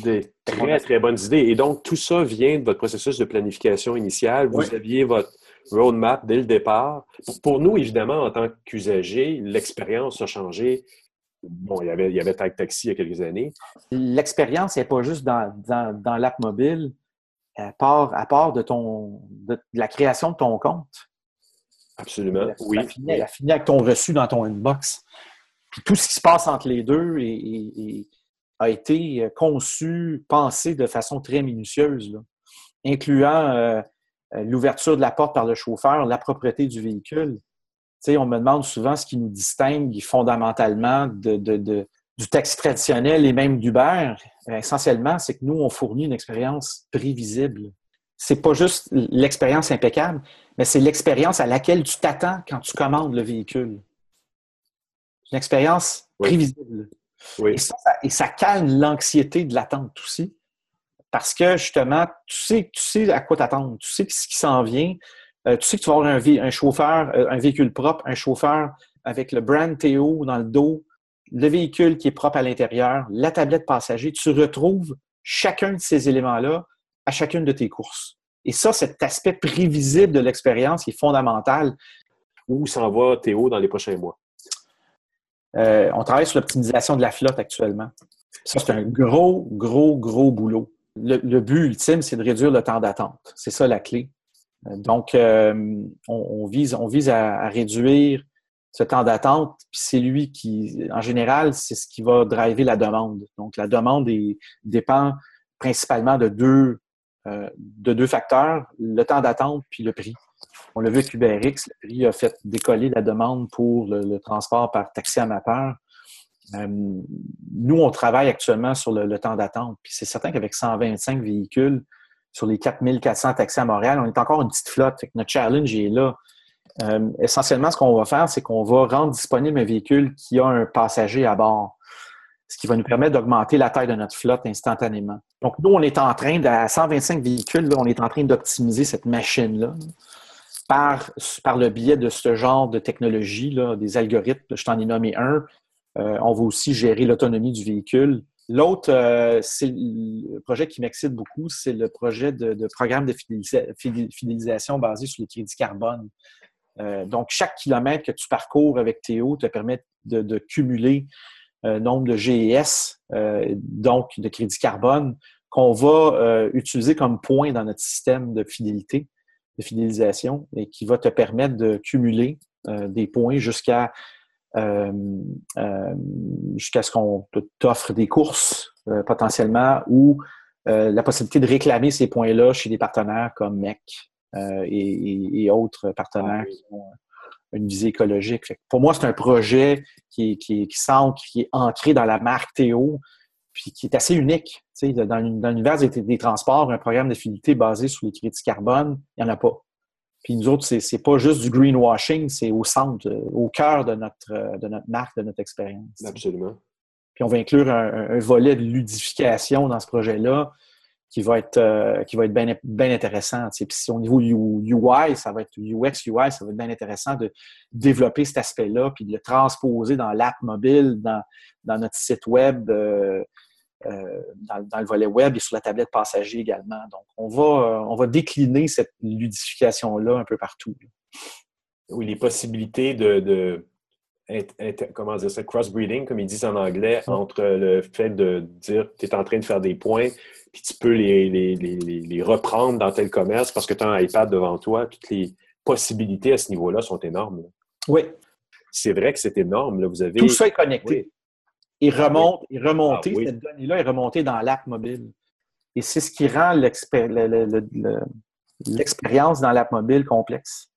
Des très, très bonnes idées. Et donc, tout ça vient de votre processus de planification initiale. Vous aviez votre, roadmap dès le départ. Pour nous, évidemment, en tant qu'usager, l'expérience a changé. Bon, il y avait, il y avait Tag Taxi il y a quelques années. L'expérience n'est pas juste dans, dans, l'app mobile, à part, à part de, ton, de, la création de ton compte. Absolument, oui. Elle a fini avec ton reçu dans ton inbox. Puis tout ce qui se passe entre les deux a été conçu, pensé de façon très minutieuse, incluant euh, euh, l'ouverture de la porte par le chauffeur, la propreté du véhicule. sais, on me demande souvent ce qui nous distingue fondamentalement de, du taxi traditionnel et même d'Uber. Euh, essentiellement, c'est que nous, on fournit une expérience prévisible. C'est pas juste l'expérience impeccable, mais c'est l'expérience à laquelle tu t'attends quand tu commandes le véhicule. Une expérience prévisible. Et, ça, et ça calme l'anxiété de l'attente aussi. Parce que justement, tu sais, tu sais à quoi t'attendre, tu sais ce qui s'en vient, euh, tu sais que tu vas avoir un, chauffeur, euh, un véhicule propre, un chauffeur avec le brand Théo dans le dos, le véhicule qui est propre à l'intérieur, la tablette passager. Tu retrouves chacun de ces éléments-là à chacune de tes courses. Et ça, cet aspect prévisible de l'expérience qui est fondamental. Où s'en va Théo dans les prochains mois? Euh, on travaille sur l'optimisation de la flotte actuellement. Ça, c'est un gros, gros, gros boulot le, but ultime, c'est de réduire le temps d'attente. C'est ça la clé. Donc, euh, on, vise, on vise à, réduire ce temps d'attente, puis c'est lui qui, en général, c'est ce qui va driver la demande. Donc, la demande dépend principalement de deux, euh, de deux facteurs, le temps d'attente puis le prix. On l'a vu avec UberX, le prix a fait décoller la demande pour le, transport par taxi amateur. Euh, nous, on travaille actuellement sur le, temps d'attente. Puis c'est certain qu'avec 125 véhicules sur les 4400 taxis à Montréal, on est encore une petite flotte. notre challenge est là. Euh, essentiellement, ce qu'on va faire, c'est qu'on va rendre disponible un véhicule qui a un passager à bord, ce qui va nous permettre d'augmenter la taille de notre flotte instantanément. Donc, nous, on est en train, à 125 véhicules, on est en train d'optimiser cette machine-là par, par le biais de ce genre de technologie, là, des algorithmes, je t'en ai nommé un, euh, on va aussi gérer l'autonomie du véhicule. L'autre, euh, c'est le projet qui m'excite beaucoup, c'est le projet de, programme de fidélisation basé sur les crédits carbone. Euh, donc, chaque kilomètre que tu parcours avec Théo te permet de, cumuler nombre de GES, donc de crédits carbone, qu'on va utiliser comme point dans notre système de fidélité, de fidélisation, et qui va te permettre de cumuler des points jusqu'à euh, euh, jusqu'à ce qu'on t'offre des courses euh, potentiellement ou la possibilité de réclamer ces points-là chez des partenaires comme MEC et, autres partenaires qui ont une visée écologique. pour moi, c'est un projet qui, qui, qui, qui est ancré dans la marque Théo, puis qui est assez unique. Dans, dans l'univers des, des, transports, un programme de fidélité basé sur les crédits carbone, il n'y en a pas. Puis nous autres, c'est pas juste du greenwashing, c'est au centre, au cœur de notre, de notre marque, de notre expérience. Absolument. Puis on va inclure un, volet de ludification dans ce projet-là qui va être, euh, qui va être bien, bien intéressant. Puis si au niveau UI, ça va être UX, UI, ça va être bien intéressant de développer cet aspect-là, puis de le transposer dans l'app mobile, dans, dans, notre site web. Euh, dans, le volet web et sur la tablette passager également. Donc, on va, euh, on va décliner cette ludification-là un peu partout. Oui, les possibilités de, comment dire ça, crossbreeding, comme ils disent en anglais, entre le fait de dire tu es en train de faire des points, puis tu peux les, les, reprendre dans tel commerce parce que tu as un iPad devant toi. Toutes les possibilités à ce niveau-là sont énormes. Oui. C'est vrai que c'est énorme. Là. Vous avez... Tout ça est connecté il remonte, il remonte, ah cette donnée-là est remontée dans l'app mobile. Et c'est ce qui rend l'expérience dans l'app mobile complexe.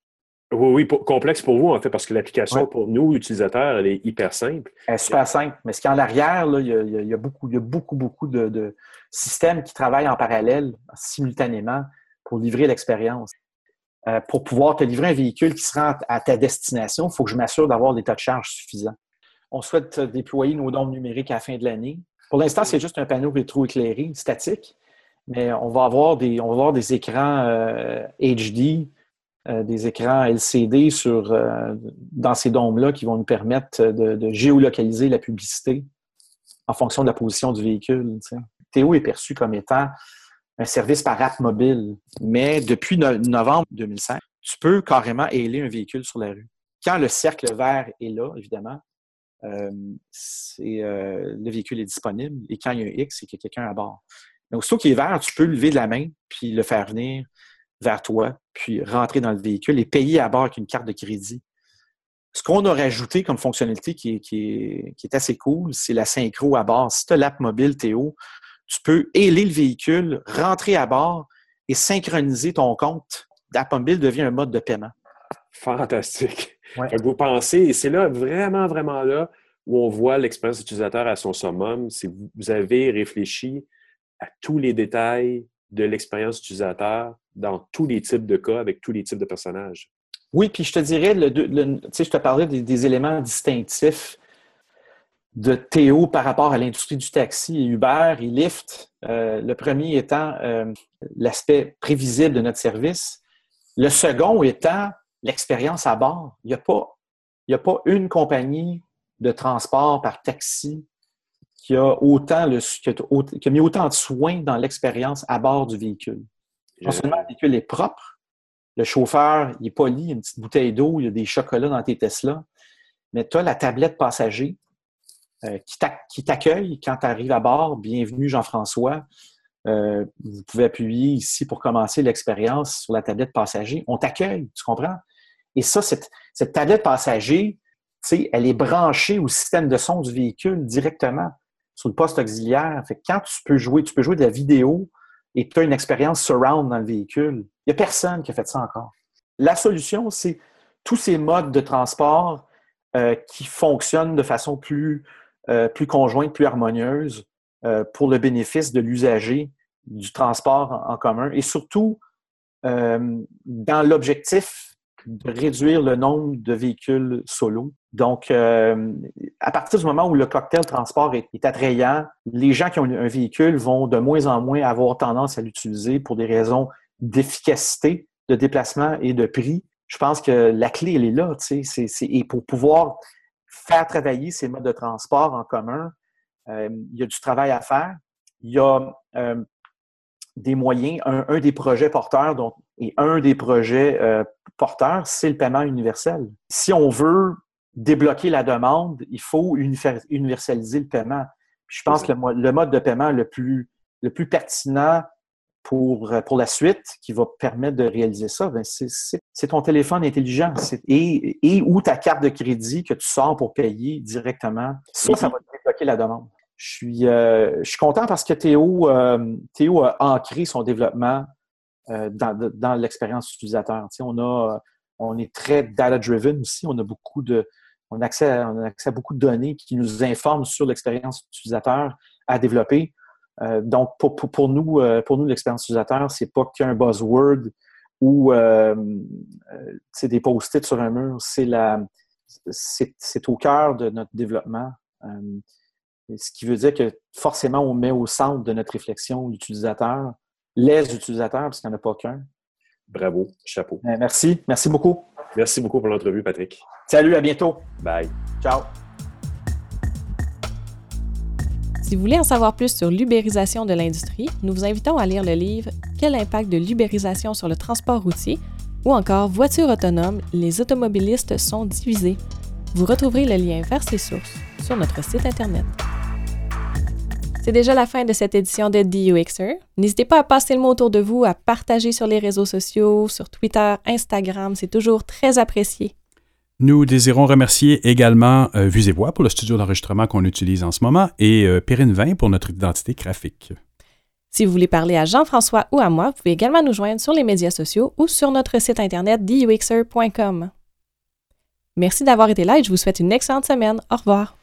Oui, oui, complexe pour vous, en fait, parce que l'application, pour nous, utilisateurs, elle est hyper simple. Elle est super simple. Mais ce qu'en arrière, il, y a, beaucoup, il y a beaucoup, beaucoup de, systèmes qui travaillent en parallèle, simultanément, pour livrer l'expérience. Euh, pour pouvoir te livrer un véhicule qui se rend à ta destination, il faut que je m'assure d'avoir des tas de charge suffisants on souhaite déployer nos dons numériques à la fin de l'année. Pour l'instant, c'est juste un panneau rétro-éclairé, statique, mais on va avoir des, on va avoir des écrans HD, euh, des écrans LCD sur, euh, dans ces dômes-là qui vont nous permettre de, géolocaliser la publicité en fonction de la position du véhicule. Théo est perçu comme étant un service par app mobile, mais depuis novembre 2005, tu peux carrément ailer un véhicule sur la rue. Quand le cercle vert est là, évidemment, euh, le véhicule est disponible et quand il y a un X, c'est qu'il y a quelqu'un à bord. Mais aussitôt qu'il est vert, tu peux lever de la main puis le faire venir vers toi, puis rentrer dans le véhicule et payer à bord avec une carte de crédit. Ce qu'on a rajouté comme fonctionnalité qui est, assez cool, c'est la synchro à bord. Si tu as l'app mobile Théo, tu peux ailer le véhicule, rentrer à bord et synchroniser ton compte. L'app mobile devient un mode de paiement. Fantastique. Vous pensez, et c'est là, vraiment, vraiment là, où on voit l'expérience utilisateur à son summum, c'est vous avez réfléchi à tous les détails de l'expérience utilisateur dans tous les types de cas, avec tous les types de personnages. Oui, puis je te dirais, le, sais, je te parlais des, éléments distinctifs de Théo par rapport à l'industrie du taxi Uber et Lyft. Euh, le premier étant euh, l'aspect prévisible de notre service. Le second étant l'expérience à bord. Il n'y a, pas, a pas une compagnie de transport par taxi qui a, autant le, qui a, mis autant de soins dans l'expérience à bord du véhicule. Non seulement le véhicule est propre, le chauffeur il est poli, il y a une petite bouteille d'eau, il y a des chocolats dans tes Tesla, mais tu as la tablette passager euh, qui t'accueille quand tu arrives à bord. Bienvenue Jean-François. Euh, vous pouvez appuyer ici pour commencer l'expérience sur la tablette passager. On t'accueille, tu comprends? Et ça, cette, tablette passager, elle est branchée au système de son du véhicule directement sur le poste auxiliaire. Fait quand tu peux jouer, tu peux jouer de la vidéo et tu as une expérience surround dans le véhicule. Il n'y a personne qui a fait ça encore. La solution, c'est tous ces modes de transport euh, qui fonctionnent de façon plus, euh, plus conjointe, plus harmonieuse euh, pour le bénéfice de l'usager du transport en commun et surtout dans l'objectif de réduire le nombre de véhicules solo. Donc, euh, à partir du moment où le cocktail transport est, attrayant, les gens qui ont un véhicule vont de moins en moins avoir tendance à l'utiliser pour des raisons d'efficacité de déplacement et de prix. je pense que la clé, elle est là. et pour pouvoir faire travailler ces modes de transport en commun, euh, il y a du travail à faire. Il y a euh, des moyens. Un, des projets porteurs, donc, et un des projets euh, porteurs, c'est le paiement universel. Si on veut débloquer la demande, il faut universaliser le paiement. je pense que le, mode de paiement le plus, le plus pertinent pour, pour la suite qui va permettre de réaliser ça, ben, c'est ton téléphone intelligent et, et ou ta carte de crédit que tu sors pour payer directement. Ça, ça va débloquer la demande. Je suis, euh, je suis content parce que Théo, euh, Théo a ancré son développement euh, dans, dans l'expérience utilisateur. on, a, on est très data-driven aussi. On a beaucoup de, on a, accès à, on a accès à beaucoup de données qui nous informent sur l'expérience utilisateur à développer. donc, pour, pour, pour, nous, pour nous, l'expérience utilisateur, c'est pas qu'un buzzword ou c'est des post-it sur un mur. C'est la, c'est au cœur de notre développement. Ce qui veut dire que forcément, on met au centre de notre réflexion l'utilisateur, les utilisateurs, parce qu'il n'y en a pas qu'un. Bravo, chapeau. Ben, merci, merci beaucoup. Merci beaucoup pour l'entrevue, Patrick. Salut, à bientôt. Bye. Ciao. Si vous voulez en savoir plus sur l'ubérisation de l'industrie, nous vous invitons à lire le livre Quel impact de l'ubérisation sur le transport routier? ou encore Voiture autonome, les automobilistes sont divisés. Vous retrouverez le lien vers ces sources sur notre site Internet. C'est déjà la fin de cette édition de DUXer. N'hésitez pas à passer le mot autour de vous, à partager sur les réseaux sociaux, sur Twitter, Instagram, c'est toujours très apprécié. Nous désirons remercier également euh, Vues et Voix pour le studio d'enregistrement qu'on utilise en ce moment et euh, Perrine 20 pour notre identité graphique. Si vous voulez parler à Jean-François ou à moi, vous pouvez également nous joindre sur les médias sociaux ou sur notre site internet duxer.com. Merci d'avoir été là et je vous souhaite une excellente semaine. Au revoir.